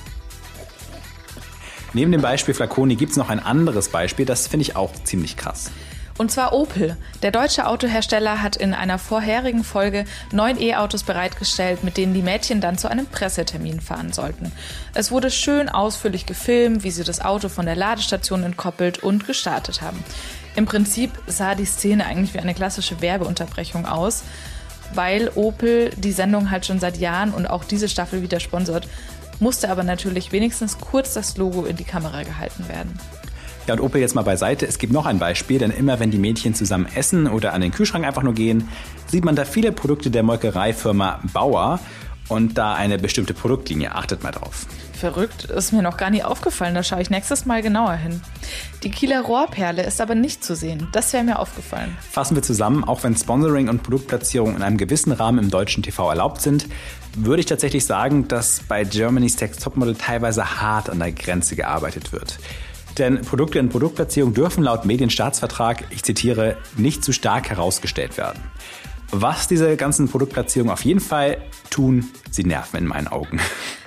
Neben dem Beispiel Flaconi gibt es noch ein anderes Beispiel, das finde ich auch ziemlich krass. Und zwar Opel. Der deutsche Autohersteller hat in einer vorherigen Folge neun E-Autos bereitgestellt, mit denen die Mädchen dann zu einem Pressetermin fahren sollten. Es wurde schön ausführlich gefilmt, wie sie das Auto von der Ladestation entkoppelt und gestartet haben. Im Prinzip sah die Szene eigentlich wie eine klassische Werbeunterbrechung aus, weil Opel die Sendung halt schon seit Jahren und auch diese Staffel wieder sponsert, musste aber natürlich wenigstens kurz das Logo in die Kamera gehalten werden. Ja, und Opel jetzt mal beiseite. Es gibt noch ein Beispiel, denn immer wenn die Mädchen zusammen essen oder an den Kühlschrank einfach nur gehen, sieht man da viele Produkte der Molkereifirma Bauer und da eine bestimmte Produktlinie. Achtet mal drauf. Verrückt, ist mir noch gar nie aufgefallen. Da schaue ich nächstes Mal genauer hin. Die Kieler Rohrperle ist aber nicht zu sehen. Das wäre mir aufgefallen. Fassen wir zusammen, auch wenn Sponsoring und Produktplatzierung in einem gewissen Rahmen im deutschen TV erlaubt sind, würde ich tatsächlich sagen, dass bei Germany's Text Topmodel teilweise hart an der Grenze gearbeitet wird. Denn Produkte in Produktplatzierung dürfen laut Medienstaatsvertrag, ich zitiere, nicht zu stark herausgestellt werden. Was diese ganzen Produktplatzierungen auf jeden Fall tun, sie nerven in meinen Augen.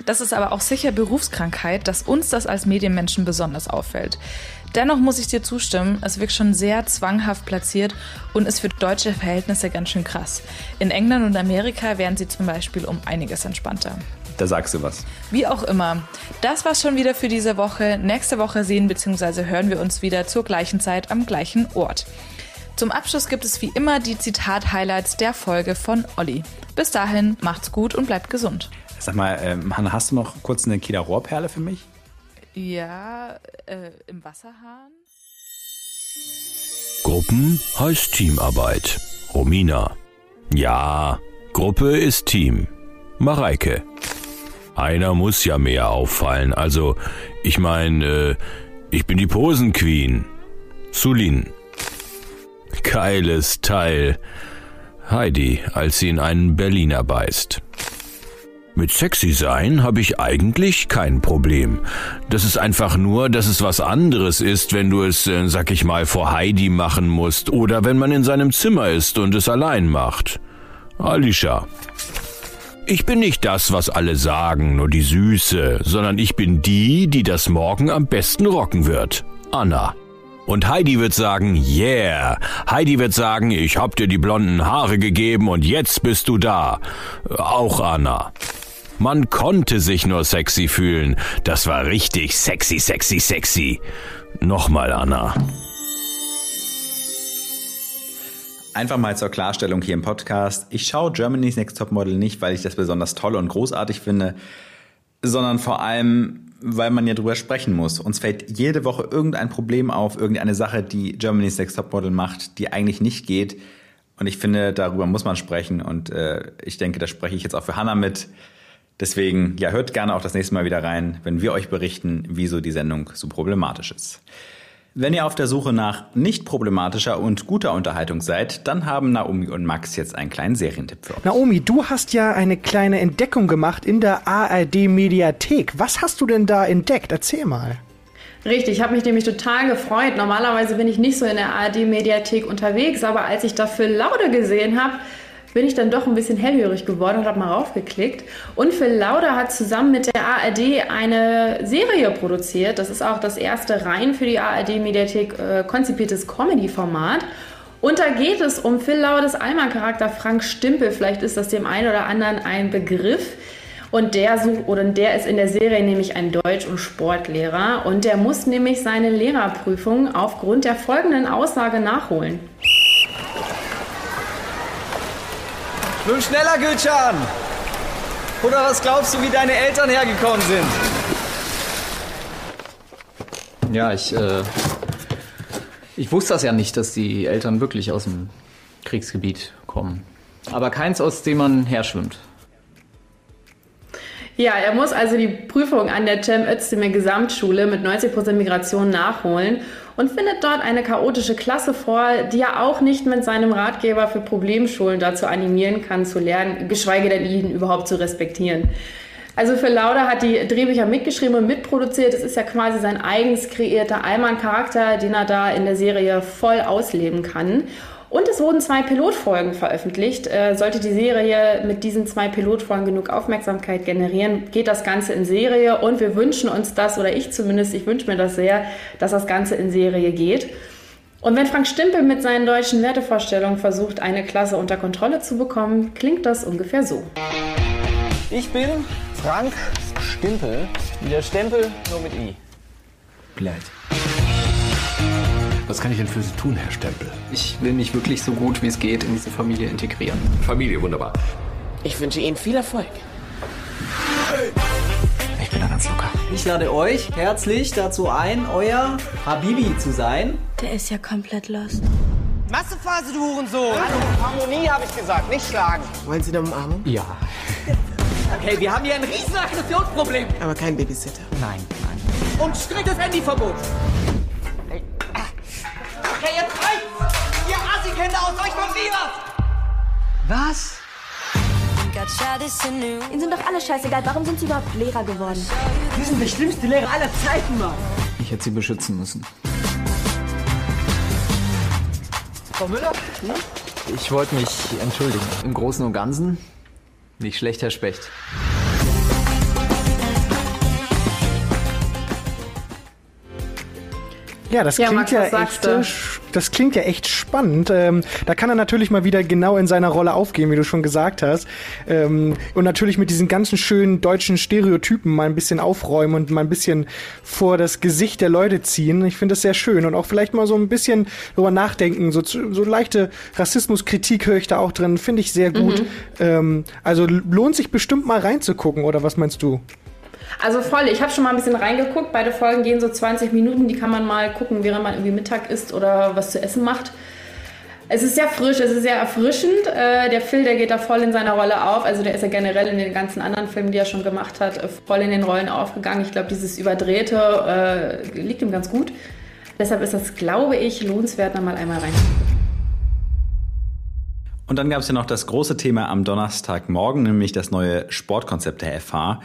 Das ist aber auch sicher Berufskrankheit, dass uns das als Medienmenschen besonders auffällt. Dennoch muss ich dir zustimmen, es wirkt schon sehr zwanghaft platziert und ist für deutsche Verhältnisse ganz schön krass. In England und Amerika wären sie zum Beispiel um einiges entspannter. Da sagst du was. Wie auch immer. Das war's schon wieder für diese Woche. Nächste Woche sehen bzw. hören wir uns wieder zur gleichen Zeit am gleichen Ort. Zum Abschluss gibt es wie immer die Zitat-Highlights der Folge von Olli. Bis dahin, macht's gut und bleibt gesund. Sag mal, ähm, Hanna, hast du noch kurz eine Kieler Rohrperle für mich? Ja, äh, im Wasserhahn. Gruppen heißt Teamarbeit. Romina. Ja, Gruppe ist Team. Mareike. Einer muss ja mehr auffallen. Also, ich meine, äh, ich bin die Posenqueen. Sulin. Geiles Teil. Heidi, als sie in einen Berliner beißt. Mit sexy sein habe ich eigentlich kein Problem. Das ist einfach nur, dass es was anderes ist, wenn du es, äh, sag ich mal, vor Heidi machen musst oder wenn man in seinem Zimmer ist und es allein macht. Alicia. Ich bin nicht das, was alle sagen, nur die Süße, sondern ich bin die, die das morgen am besten rocken wird. Anna. Und Heidi wird sagen, yeah. Heidi wird sagen, ich hab dir die blonden Haare gegeben und jetzt bist du da. Auch Anna. Man konnte sich nur sexy fühlen. Das war richtig sexy, sexy, sexy. Nochmal, Anna. Einfach mal zur Klarstellung hier im Podcast. Ich schaue Germany's Next Topmodel nicht, weil ich das besonders toll und großartig finde, sondern vor allem, weil man ja drüber sprechen muss. Uns fällt jede Woche irgendein Problem auf, irgendeine Sache, die Germany's Next Topmodel macht, die eigentlich nicht geht. Und ich finde, darüber muss man sprechen. Und äh, ich denke, da spreche ich jetzt auch für Hannah mit. Deswegen, ja, hört gerne auch das nächste Mal wieder rein, wenn wir euch berichten, wieso die Sendung so problematisch ist. Wenn ihr auf der Suche nach nicht problematischer und guter Unterhaltung seid, dann haben Naomi und Max jetzt einen kleinen Serientipp für euch. Naomi, du hast ja eine kleine Entdeckung gemacht in der ARD Mediathek. Was hast du denn da entdeckt? Erzähl mal. Richtig, ich habe mich nämlich total gefreut. Normalerweise bin ich nicht so in der ARD-Mediathek unterwegs, aber als ich dafür Laude gesehen habe, bin ich dann doch ein bisschen hellhörig geworden und habe mal raufgeklickt. Und Phil Lauder hat zusammen mit der ARD eine Serie produziert. Das ist auch das erste rein für die ARD-Mediathek äh, konzipiertes Comedy-Format. Und da geht es um Phil Lauders Alma-Charakter Frank Stimpel. Vielleicht ist das dem einen oder anderen ein Begriff. Und der sucht, oder der ist in der Serie nämlich ein Deutsch- und Sportlehrer. Und der muss nämlich seine Lehrerprüfung aufgrund der folgenden Aussage nachholen. Nun schneller, Gülcan! Oder was glaubst du, wie deine Eltern hergekommen sind? Ja, ich, äh, ich wusste das ja nicht, dass die Eltern wirklich aus dem Kriegsgebiet kommen. Aber keins, aus dem man herschwimmt. Ja, er muss also die Prüfung an der Cem Özdemir Gesamtschule mit 90% Migration nachholen und findet dort eine chaotische Klasse vor, die er auch nicht mit seinem Ratgeber für Problemschulen dazu animieren kann zu lernen, geschweige denn ihn überhaupt zu respektieren. Also für Lauda hat die Drehbücher mitgeschrieben und mitproduziert. Es ist ja quasi sein eigens kreierter Allmann-Charakter, den er da in der Serie voll ausleben kann. Und es wurden zwei Pilotfolgen veröffentlicht. Äh, sollte die Serie mit diesen zwei Pilotfolgen genug Aufmerksamkeit generieren, geht das Ganze in Serie. Und wir wünschen uns das, oder ich zumindest, ich wünsche mir das sehr, dass das Ganze in Serie geht. Und wenn Frank Stimpel mit seinen deutschen Wertevorstellungen versucht, eine Klasse unter Kontrolle zu bekommen, klingt das ungefähr so. Ich bin Frank Stimpel, wie der Stempel, nur mit I. Blöd. Was kann ich denn für Sie tun, Herr Stempel? Ich will mich wirklich so gut wie es geht in diese Familie integrieren. Familie, wunderbar. Ich wünsche Ihnen viel Erfolg. Ich bin da ganz locker. Ich lade euch herzlich dazu ein, euer Habibi zu sein. Der ist ja komplett lost. Massephase, du Hurensohn! Hallo, Harmonie habe ich gesagt, nicht schlagen. Wollen Sie eine Umarmung? Ja. Okay, wir haben hier ein riesen Aggressionsproblem. Aber kein Babysitter. Nein, nein. Und striktes Handyverbot. Okay, jetzt reicht's! Ihr Assi-Kinder aus euch kommt nie was! Was? Ihnen sind doch alle scheißegal. Warum sind Sie überhaupt Lehrer geworden? Sie sind der schlimmste Lehrer aller Zeiten, Mann! Ich hätte sie beschützen müssen. Frau Müller? Hm? Ich wollte mich entschuldigen. Im Großen und Ganzen nicht schlecht, Herr Specht. Ja, das Ja, klingt Max, ja echt, äh, du? das klingt ja echt spannend. Ähm, da kann er natürlich mal wieder genau in seiner Rolle aufgehen, wie du schon gesagt hast. Ähm, und natürlich mit diesen ganzen schönen deutschen Stereotypen mal ein bisschen aufräumen und mal ein bisschen vor das Gesicht der Leute ziehen. Ich finde das sehr schön und auch vielleicht mal so ein bisschen drüber nachdenken. So, so leichte Rassismuskritik höre ich da auch drin. Finde ich sehr gut. Mhm. Ähm, also lohnt sich bestimmt mal reinzugucken, oder was meinst du? Also voll, ich habe schon mal ein bisschen reingeguckt. Beide Folgen gehen so 20 Minuten. Die kann man mal gucken, während man irgendwie Mittag isst oder was zu essen macht. Es ist sehr frisch, es ist sehr erfrischend. Äh, der Phil, der geht da voll in seiner Rolle auf. Also der ist ja generell in den ganzen anderen Filmen, die er schon gemacht hat, äh, voll in den Rollen aufgegangen. Ich glaube, dieses Überdrehte äh, liegt ihm ganz gut. Deshalb ist das, glaube ich, lohnenswert, da mal einmal rein. Und dann gab es ja noch das große Thema am Donnerstagmorgen, nämlich das neue Sportkonzept der FH.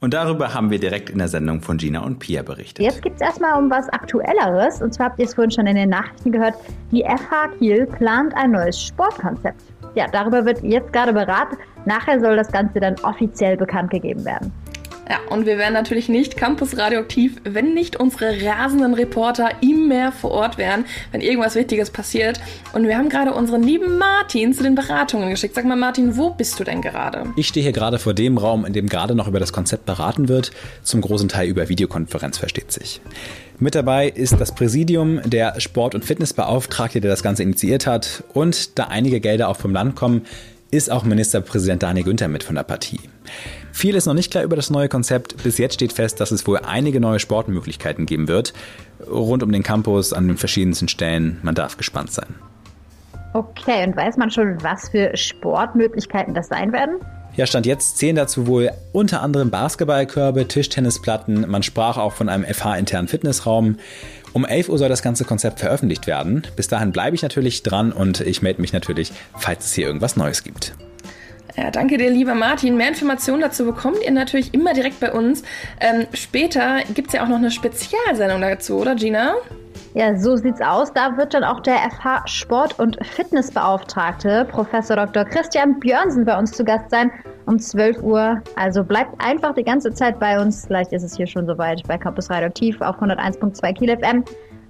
Und darüber haben wir direkt in der Sendung von Gina und Pia berichtet. Jetzt geht es erstmal um was Aktuelleres. Und zwar habt ihr es vorhin schon in den Nachrichten gehört. Die FH Kiel plant ein neues Sportkonzept. Ja, darüber wird jetzt gerade beraten. Nachher soll das Ganze dann offiziell bekannt gegeben werden. Ja, und wir wären natürlich nicht Campus Radioaktiv, wenn nicht unsere rasenden Reporter immer vor Ort wären, wenn irgendwas Wichtiges passiert. Und wir haben gerade unseren lieben Martin zu den Beratungen geschickt. Sag mal, Martin, wo bist du denn gerade? Ich stehe hier gerade vor dem Raum, in dem gerade noch über das Konzept beraten wird, zum großen Teil über Videokonferenz versteht sich. Mit dabei ist das Präsidium, der Sport- und Fitnessbeauftragte, der das Ganze initiiert hat. Und da einige Gelder auch vom Land kommen, ist auch Ministerpräsident Daniel Günther mit von der Partie. Viel ist noch nicht klar über das neue Konzept. Bis jetzt steht fest, dass es wohl einige neue Sportmöglichkeiten geben wird. Rund um den Campus, an den verschiedensten Stellen. Man darf gespannt sein. Okay, und weiß man schon, was für Sportmöglichkeiten das sein werden? Ja, Stand jetzt zählen dazu wohl unter anderem Basketballkörbe, Tischtennisplatten. Man sprach auch von einem FH-internen Fitnessraum. Um 11 Uhr soll das ganze Konzept veröffentlicht werden. Bis dahin bleibe ich natürlich dran und ich melde mich natürlich, falls es hier irgendwas Neues gibt. Ja, danke dir, lieber Martin. Mehr Informationen dazu bekommt ihr natürlich immer direkt bei uns. Ähm, später gibt es ja auch noch eine Spezialsendung dazu, oder Gina? Ja, so sieht's aus. Da wird dann auch der FH Sport- und Fitnessbeauftragte, Professor Dr. Christian Björnsen, bei uns zu Gast sein um 12 Uhr. Also bleibt einfach die ganze Zeit bei uns. Vielleicht ist es hier schon soweit bei Campus Radioaktiv auf 101.2 Kiel FM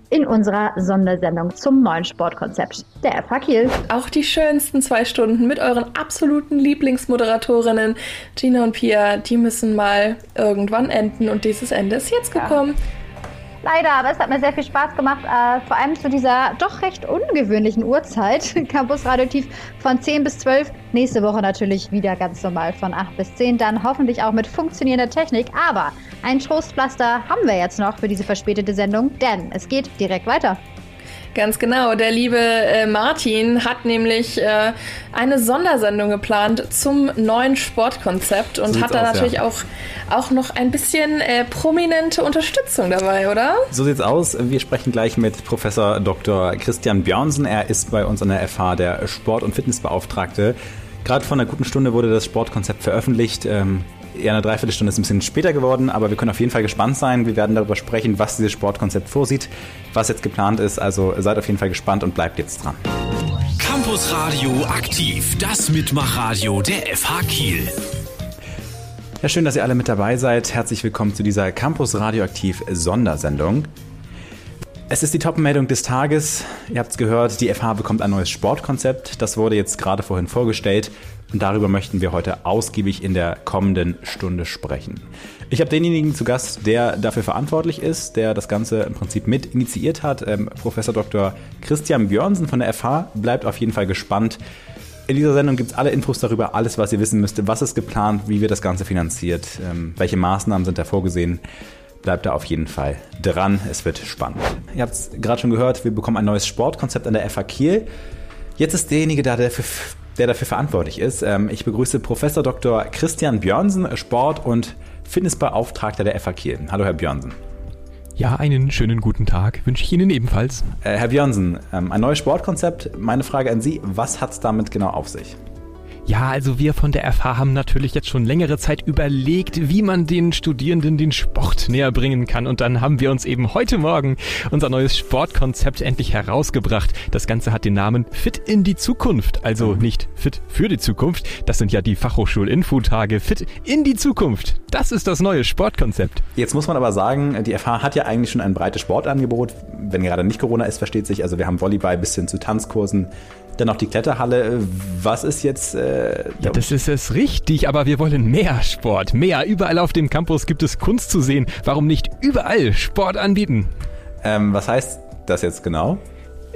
in unserer Sondersendung zum neuen Sportkonzept der FH Kiel. Auch die schönsten zwei Stunden mit euren absoluten Lieblingsmoderatorinnen Gina und Pia, die müssen mal irgendwann enden und dieses Ende ist jetzt gekommen. Ja. Leider, aber es hat mir sehr viel Spaß gemacht, äh, vor allem zu dieser doch recht ungewöhnlichen Uhrzeit. [laughs] Campus Radioaktiv von 10 bis 12. Nächste Woche natürlich wieder ganz normal von 8 bis 10. Dann hoffentlich auch mit funktionierender Technik. Aber ein Trostpflaster haben wir jetzt noch für diese verspätete Sendung, denn es geht direkt weiter. Ganz genau. Der liebe äh, Martin hat nämlich äh, eine Sondersendung geplant zum neuen Sportkonzept und so hat da aus, natürlich ja. auch, auch noch ein bisschen äh, prominente Unterstützung dabei, oder? So sieht's aus. Wir sprechen gleich mit Professor Dr. Christian Björnsen. Er ist bei uns an der FH der Sport- und Fitnessbeauftragte. Gerade vor einer guten Stunde wurde das Sportkonzept veröffentlicht. Ähm, eher eine Dreiviertelstunde ist ein bisschen später geworden, aber wir können auf jeden Fall gespannt sein. Wir werden darüber sprechen, was dieses Sportkonzept vorsieht, was jetzt geplant ist. Also seid auf jeden Fall gespannt und bleibt jetzt dran. Campus Radio aktiv, das Mitmachradio der FH Kiel. Ja, schön, dass ihr alle mit dabei seid. Herzlich willkommen zu dieser Campus Radioaktiv Sondersendung. Es ist die Top-Meldung des Tages. Ihr habt es gehört, die FH bekommt ein neues Sportkonzept. Das wurde jetzt gerade vorhin vorgestellt und darüber möchten wir heute ausgiebig in der kommenden Stunde sprechen. Ich habe denjenigen zu Gast, der dafür verantwortlich ist, der das Ganze im Prinzip mit initiiert hat. Ähm, Professor Dr. Christian Björnsen von der FH bleibt auf jeden Fall gespannt. In dieser Sendung gibt es alle Infos darüber, alles, was ihr wissen müsst, was ist geplant, wie wird das Ganze finanziert, ähm, welche Maßnahmen sind da vorgesehen. Bleibt da auf jeden Fall dran, es wird spannend. Ihr habt es gerade schon gehört, wir bekommen ein neues Sportkonzept an der FH Kiel. Jetzt ist derjenige da, der für der dafür verantwortlich ist. Ähm, ich begrüße Professor Dr. Christian Björnsen, Sport- und Fitnessbeauftragter der FH Kiel. Hallo, Herr Björnsen. Ja, einen schönen guten Tag wünsche ich Ihnen ebenfalls. Äh, Herr Björnsen, ähm, ein neues Sportkonzept. Meine Frage an Sie, was hat es damit genau auf sich? Ja, also wir von der FH haben natürlich jetzt schon längere Zeit überlegt, wie man den Studierenden den Sport näher bringen kann. Und dann haben wir uns eben heute Morgen unser neues Sportkonzept endlich herausgebracht. Das Ganze hat den Namen Fit in die Zukunft. Also mhm. nicht Fit für die Zukunft. Das sind ja die Fachhochschul-Infotage. Fit in die Zukunft. Das ist das neue Sportkonzept. Jetzt muss man aber sagen, die FH hat ja eigentlich schon ein breites Sportangebot. Wenn gerade nicht Corona ist, versteht sich. Also wir haben Volleyball bis hin zu Tanzkursen dann noch die Kletterhalle. Was ist jetzt. Äh, ja, das ist es richtig, aber wir wollen mehr Sport. Mehr. Überall auf dem Campus gibt es Kunst zu sehen. Warum nicht überall Sport anbieten? Ähm, was heißt das jetzt genau?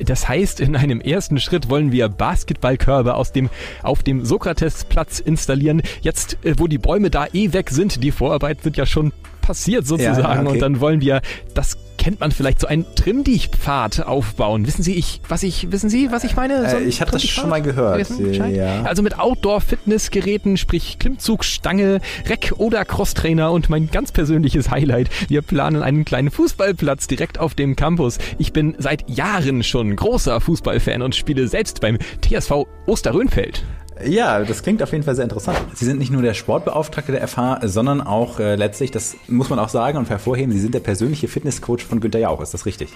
Das heißt, in einem ersten Schritt wollen wir Basketballkörbe aus dem, auf dem Sokratesplatz installieren. Jetzt, äh, wo die Bäume da eh weg sind, die Vorarbeit wird ja schon passiert sozusagen. Ja, okay. Und dann wollen wir, das kennt man vielleicht, so einen Trimm-Dich-Pfad aufbauen. Wissen Sie, ich, was ich, wissen Sie, was ich meine? So äh, ich habe das schon mal gehört. Ja. Also mit Outdoor-Fitnessgeräten, sprich Klimmzugstange, Reck- oder Crosstrainer und mein ganz persönliches Highlight. Wir planen einen kleinen Fußballplatz direkt auf dem Campus. Ich bin seit Jahren schon großer Fußballfan und spiele selbst beim TSV Osterrönfeld. Ja, das klingt auf jeden Fall sehr interessant. Sie sind nicht nur der Sportbeauftragte der FH, sondern auch äh, letztlich, das muss man auch sagen und hervorheben, Sie sind der persönliche Fitnesscoach von Günter Jauch. Ist das richtig?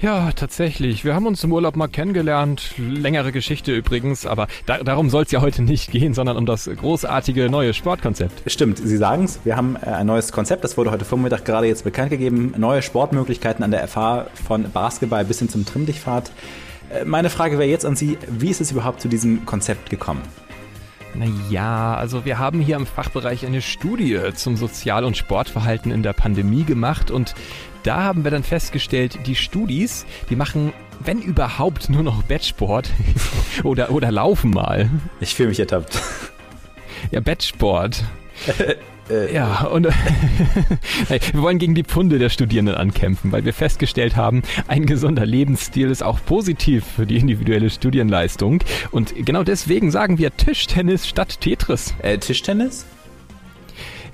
Ja, tatsächlich. Wir haben uns im Urlaub mal kennengelernt. Längere Geschichte übrigens, aber da, darum soll es ja heute nicht gehen, sondern um das großartige neue Sportkonzept. Stimmt, Sie sagen es. Wir haben äh, ein neues Konzept, das wurde heute Vormittag gerade jetzt bekannt gegeben. Neue Sportmöglichkeiten an der FH von Basketball bis hin zum Trimmdichtfahrt. Äh, Meine Frage wäre jetzt an Sie, wie ist es überhaupt zu diesem Konzept gekommen? Naja, also wir haben hier im Fachbereich eine Studie zum Sozial- und Sportverhalten in der Pandemie gemacht und da haben wir dann festgestellt, die Studis, die machen, wenn überhaupt, nur noch Bettsport [laughs] oder, oder laufen mal. Ich fühle mich ertappt. Ja, Bettsport. [laughs] Ja, und [laughs] Hey, wir wollen gegen die Pfunde der Studierenden ankämpfen, weil wir festgestellt haben, ein gesunder Lebensstil ist auch positiv für die individuelle Studienleistung. Und genau deswegen sagen wir Tischtennis statt Tetris. Äh, Tischtennis?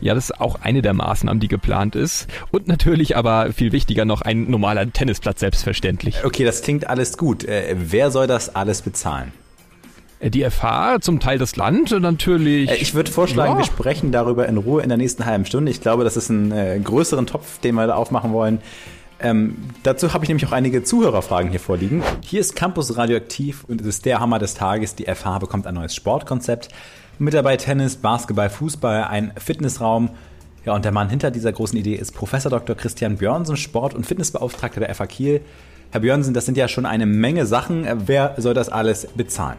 Ja, das ist auch eine der Maßnahmen, die geplant ist. Und natürlich aber viel wichtiger noch ein normaler Tennisplatz selbstverständlich. Okay, das klingt alles gut. Äh, wer soll das alles bezahlen? Die FH, zum Teil das Land und natürlich. Äh, Ich würde vorschlagen, Ja. wir sprechen darüber in Ruhe in der nächsten halben Stunde. Ich glaube, das ist ein äh, größeren Topf, den wir da aufmachen wollen. Ähm, dazu habe ich nämlich auch einige Zuhörerfragen hier vorliegen. Hier ist Campus Radioaktiv und es ist der Hammer des Tages. Die FH bekommt ein neues Sportkonzept. Mit dabei Tennis, Basketball, Fußball, ein Fitnessraum. Ja, und der Mann hinter dieser großen Idee ist Professor Dr. Christian Björnsen, Sport- und Fitnessbeauftragter der FH Kiel. Herr Björnsen, das sind ja schon eine Menge Sachen. Äh, Wer soll das alles bezahlen?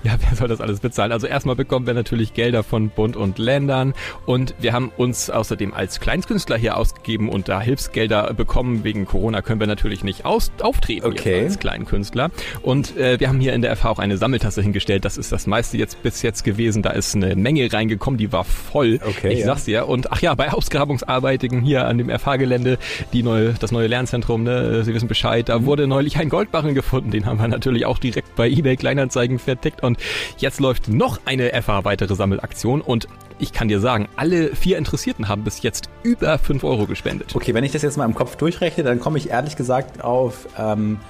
[laughs] Ja, wer soll das alles bezahlen? Also erstmal bekommen wir natürlich Gelder von Bund und Ländern und wir haben uns außerdem als Kleinstkünstler hier ausgegeben und da Hilfsgelder bekommen. Wegen Corona können wir natürlich nicht aus auftreten Okay. als Kleinkünstler. Und äh, wir haben hier in der FH auch eine Sammeltasse hingestellt. Das ist das meiste jetzt bis jetzt gewesen. Da ist eine Menge reingekommen, die war voll. Okay, ich ja. sag's dir. Und ach ja, bei Ausgrabungsarbeiten hier an dem FH-Gelände, die neue, das neue Lernzentrum, ne, Sie wissen Bescheid, Mhm. da wurde neulich ein Goldbarren gefunden. Den haben wir natürlich auch direkt bei eBay Kleinanzeigen vertickt. Und jetzt läuft noch eine FH weitere Sammelaktion. Und ich kann dir sagen, alle vier Interessierten haben bis jetzt über 5 Euro gespendet. Okay, wenn ich das jetzt mal im Kopf durchrechne, dann komme ich ehrlich gesagt auf ähm,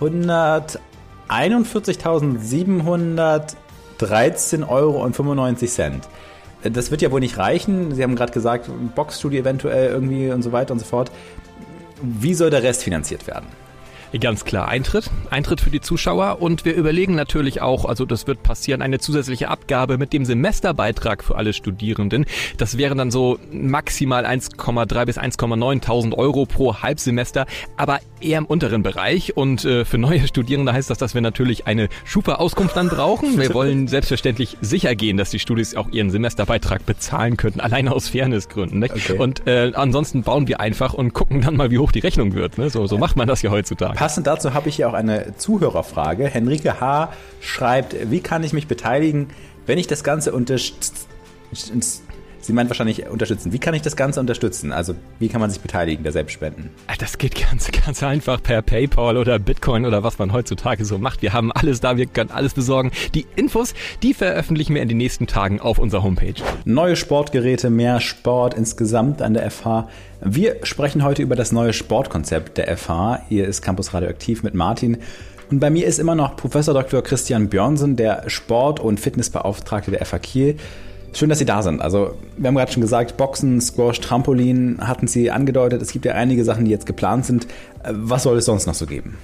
141.713 Euro und 95 Cent. Äh, Das wird ja wohl nicht reichen. Sie haben gerade gesagt, Boxstudio eventuell irgendwie und so weiter und so fort. Wie soll der Rest finanziert werden? Ganz klar, Eintritt. Eintritt für die Zuschauer und wir überlegen natürlich auch, also das wird passieren, eine zusätzliche Abgabe mit dem Semesterbeitrag für alle Studierenden. Das wären dann so maximal 1,3 bis 1,9 tausend Euro pro Halbsemester, aber eher im unteren Bereich. Und äh, für neue Studierende heißt das, dass wir natürlich eine Schufa-Auskunft dann brauchen. Wir wollen [laughs] selbstverständlich sicher gehen, dass die Studis auch ihren Semesterbeitrag bezahlen könnten, alleine aus Fairnessgründen. Nicht? Okay. Und äh, ansonsten bauen wir einfach und gucken dann mal, wie hoch die Rechnung wird. Ne? So, so macht man das ja heutzutage. Passend dazu habe ich hier auch eine Zuhörerfrage. Henrike H. schreibt, wie kann ich mich beteiligen, wenn ich das Ganze unterstütze? Sie meint wahrscheinlich unterstützen. Wie kann ich das Ganze unterstützen? Also, wie kann man sich beteiligen, der Selbstspenden? Ah, Das geht ganz, ganz einfach per PayPal oder Bitcoin oder was man heutzutage so macht. Wir haben alles da, wir können alles besorgen. Die Infos, die veröffentlichen wir in den nächsten Tagen auf unserer Homepage. Neue Sportgeräte, mehr Sport insgesamt an der FH. Wir sprechen heute über das neue Sportkonzept der FH. Hier ist Campus Radioaktiv mit Martin. Und bei mir ist immer noch Professor Dr. Christian Björnsen, der Sport- und Fitnessbeauftragte der FH Kiel. Schön, dass Sie da sind. Also, wir haben gerade schon gesagt, Boxen, Squash, Trampolin hatten Sie angedeutet. Es gibt ja einige Sachen, die jetzt geplant sind. Was soll es sonst noch so geben?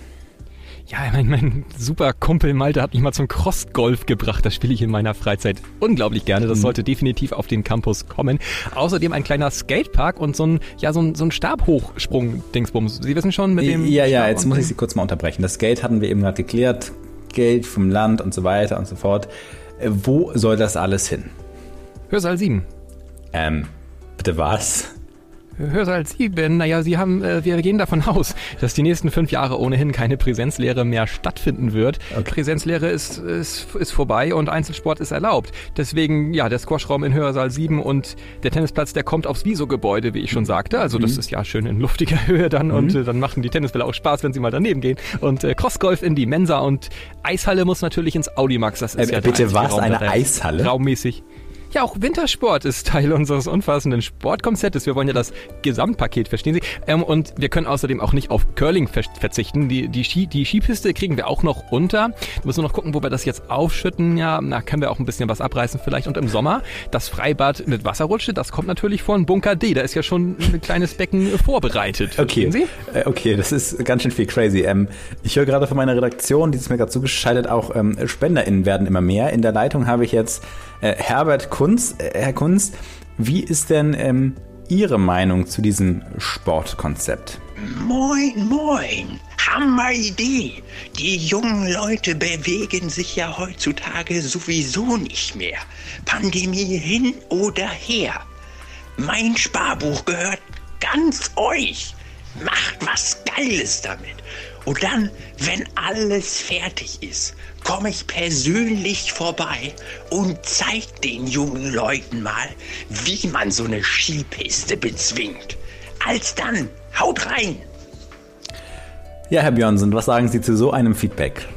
Ja, mein, mein super Kumpel Malte hat mich mal zum Cross-Golf gebracht. Das spiele ich in meiner Freizeit unglaublich gerne. Das sollte definitiv auf den Campus kommen. Außerdem ein kleiner Skatepark und so ein, ja, so ein, so ein Stabhochsprung-Dingsbums. Sie wissen schon mit dem... Ja, ja, Stab jetzt muss ich Sie kurz mal unterbrechen. Das Geld hatten wir eben gerade geklärt. Geld vom Land und so weiter und so fort. Wo soll das alles hin? Hörsaal 7. Ähm, bitte was? Hörsaal 7, naja, Sie haben, äh, wir gehen davon aus, dass die nächsten fünf Jahre ohnehin keine Präsenzlehre mehr stattfinden wird. Präsenzlehre ist, ist, ist vorbei und Einzelsport ist erlaubt. Deswegen, ja, der Squashraum in Hörsaal 7 und der Tennisplatz, der kommt aufs Viso-Gebäude, wie ich schon sagte. Also das Mhm. ist ja schön in luftiger [laughs] Höhe dann und Mhm. äh, dann machen die Tennisbälle auch Spaß, wenn sie mal daneben gehen. Und äh, Crossgolf in die Mensa und Eishalle muss natürlich ins Audimax. Das ist Äh, ja bitte was? Raum, Eine Eishalle? Raummäßig. Ja, auch Wintersport ist Teil unseres umfassenden Sportkonzeptes. Wir wollen ja das Gesamtpaket, verstehen Sie? Ähm, und wir können außerdem auch nicht auf Curling ver verzichten. Die, die, Ski, die Skipiste kriegen wir auch noch unter. Wir müssen noch gucken, wo wir das jetzt aufschütten. Ja, da können wir auch ein bisschen was abreißen vielleicht. Und im Sommer das Freibad mit Wasserrutsche, das kommt natürlich von Bunker D. Da ist ja schon ein kleines Becken vorbereitet. [laughs] Okay. Sie? Äh, okay, das ist ganz schön viel crazy. Ähm, ich höre gerade von meiner Redaktion, die ist mir gerade zugeschaltet, auch ähm, SpenderInnen werden immer mehr. In der Leitung habe ich jetzt äh, Herbert Kunz. Äh, Herr Kunz, wie ist denn ähm, Ihre Meinung zu diesem Sportkonzept? Moin, moin. Hammeridee. Die jungen Leute bewegen sich ja heutzutage sowieso nicht mehr. Pandemie hin oder her. Mein Sparbuch gehört ganz euch. Macht was Geiles damit. Und dann, wenn alles fertig ist, komme ich persönlich vorbei und zeig den jungen Leuten mal, wie man so eine Skipiste bezwingt. Alsdann, haut rein! Ja, Herr Björnsen, was sagen Sie zu so einem Feedback?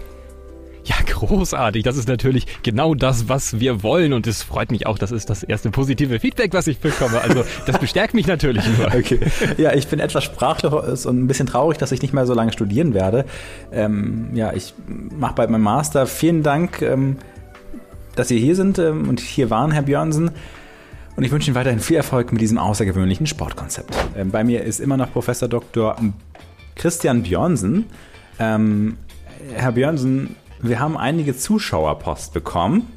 Ja, großartig. Das ist natürlich genau das, was wir wollen. Und es freut mich auch, das ist das erste positive Feedback, was ich bekomme. Also das bestärkt mich natürlich nur. [laughs] Okay. Ja, ich bin etwas sprachlos und ein bisschen traurig, dass ich nicht mehr so lange studieren werde. Ähm, ja, ich mache bald meinen Master. Vielen Dank, ähm, dass Sie hier sind ähm, und hier waren, Herr Björnsen. Und ich wünsche Ihnen weiterhin viel Erfolg mit diesem außergewöhnlichen Sportkonzept. Ähm, bei mir ist immer noch Professor Dr. Christian Björnsen. Ähm, Herr Björnsen, wir haben einige Zuschauerpost bekommen.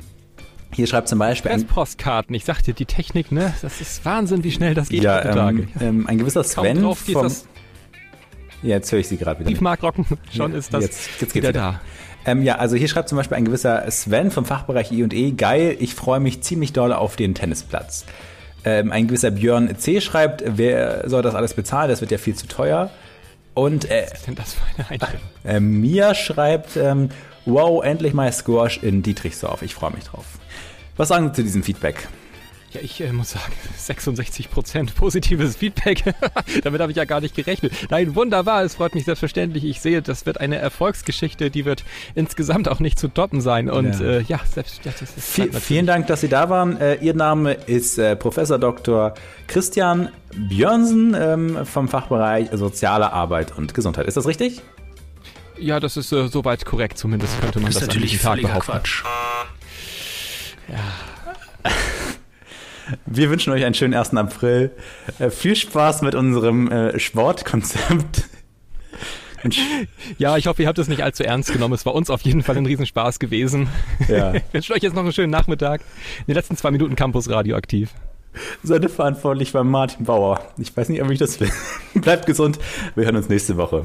Hier schreibt zum Beispiel ein, Postkarten. Ich sagte, die Technik, ne? Das ist Wahnsinn, wie schnell das geht ja, heutzutage. ähm, ähm, ein gewisser Kaum Sven geht vom, das Ja, jetzt höre ich Sie gerade wieder. Briefmarkrocken. Schon Ja, ist das jetzt, jetzt geht's wieder wieder da. Ähm, ja, also hier schreibt zum Beispiel ein gewisser Sven vom Fachbereich I&E, geil, ich freue mich ziemlich doll auf den Tennisplatz. Ähm, ein gewisser Björn C. schreibt, wer soll das alles bezahlen, das wird ja viel zu teuer. Und äh, Was ist denn das für eine Einstellung? äh, Mia schreibt, ähm, wow, endlich mal Squash in Dietrichsdorf, ich freue mich drauf. Was sagen Sie zu diesem Feedback? Ja, ich äh, muss sagen, [laughs] 66% positives Feedback. [laughs] Damit habe ich ja gar nicht gerechnet. Nein, wunderbar, es freut mich selbstverständlich. Ich sehe, das wird eine Erfolgsgeschichte, die wird insgesamt auch nicht zu toppen sein. Und Ja. äh, ja, selbst ja, ist Vi vielen Dank, dass Sie da waren. Äh, Ihr Name ist äh, Professor Dr. Christian Björnsen ähm, vom Fachbereich Soziale Arbeit und Gesundheit. Ist das richtig? Ja, das ist äh, soweit korrekt, zumindest könnte man Das ist das, natürlich an diesem Tag. Quatsch. [laughs] Wir wünschen euch einen schönen 1. April. Äh, viel Spaß mit unserem äh, Sportkonzept. Ja, ich hoffe, ihr habt es nicht allzu ernst genommen. Es war uns auf jeden Fall ein Riesenspaß gewesen. Ja. [laughs] Ich wünsche euch jetzt noch einen schönen Nachmittag. In den letzten zwei Minuten Campus radioaktiv. Sendeverantwortlich war Martin Bauer. Ich weiß nicht, ob ich das will. [laughs] Bleibt gesund. Wir hören uns nächste Woche.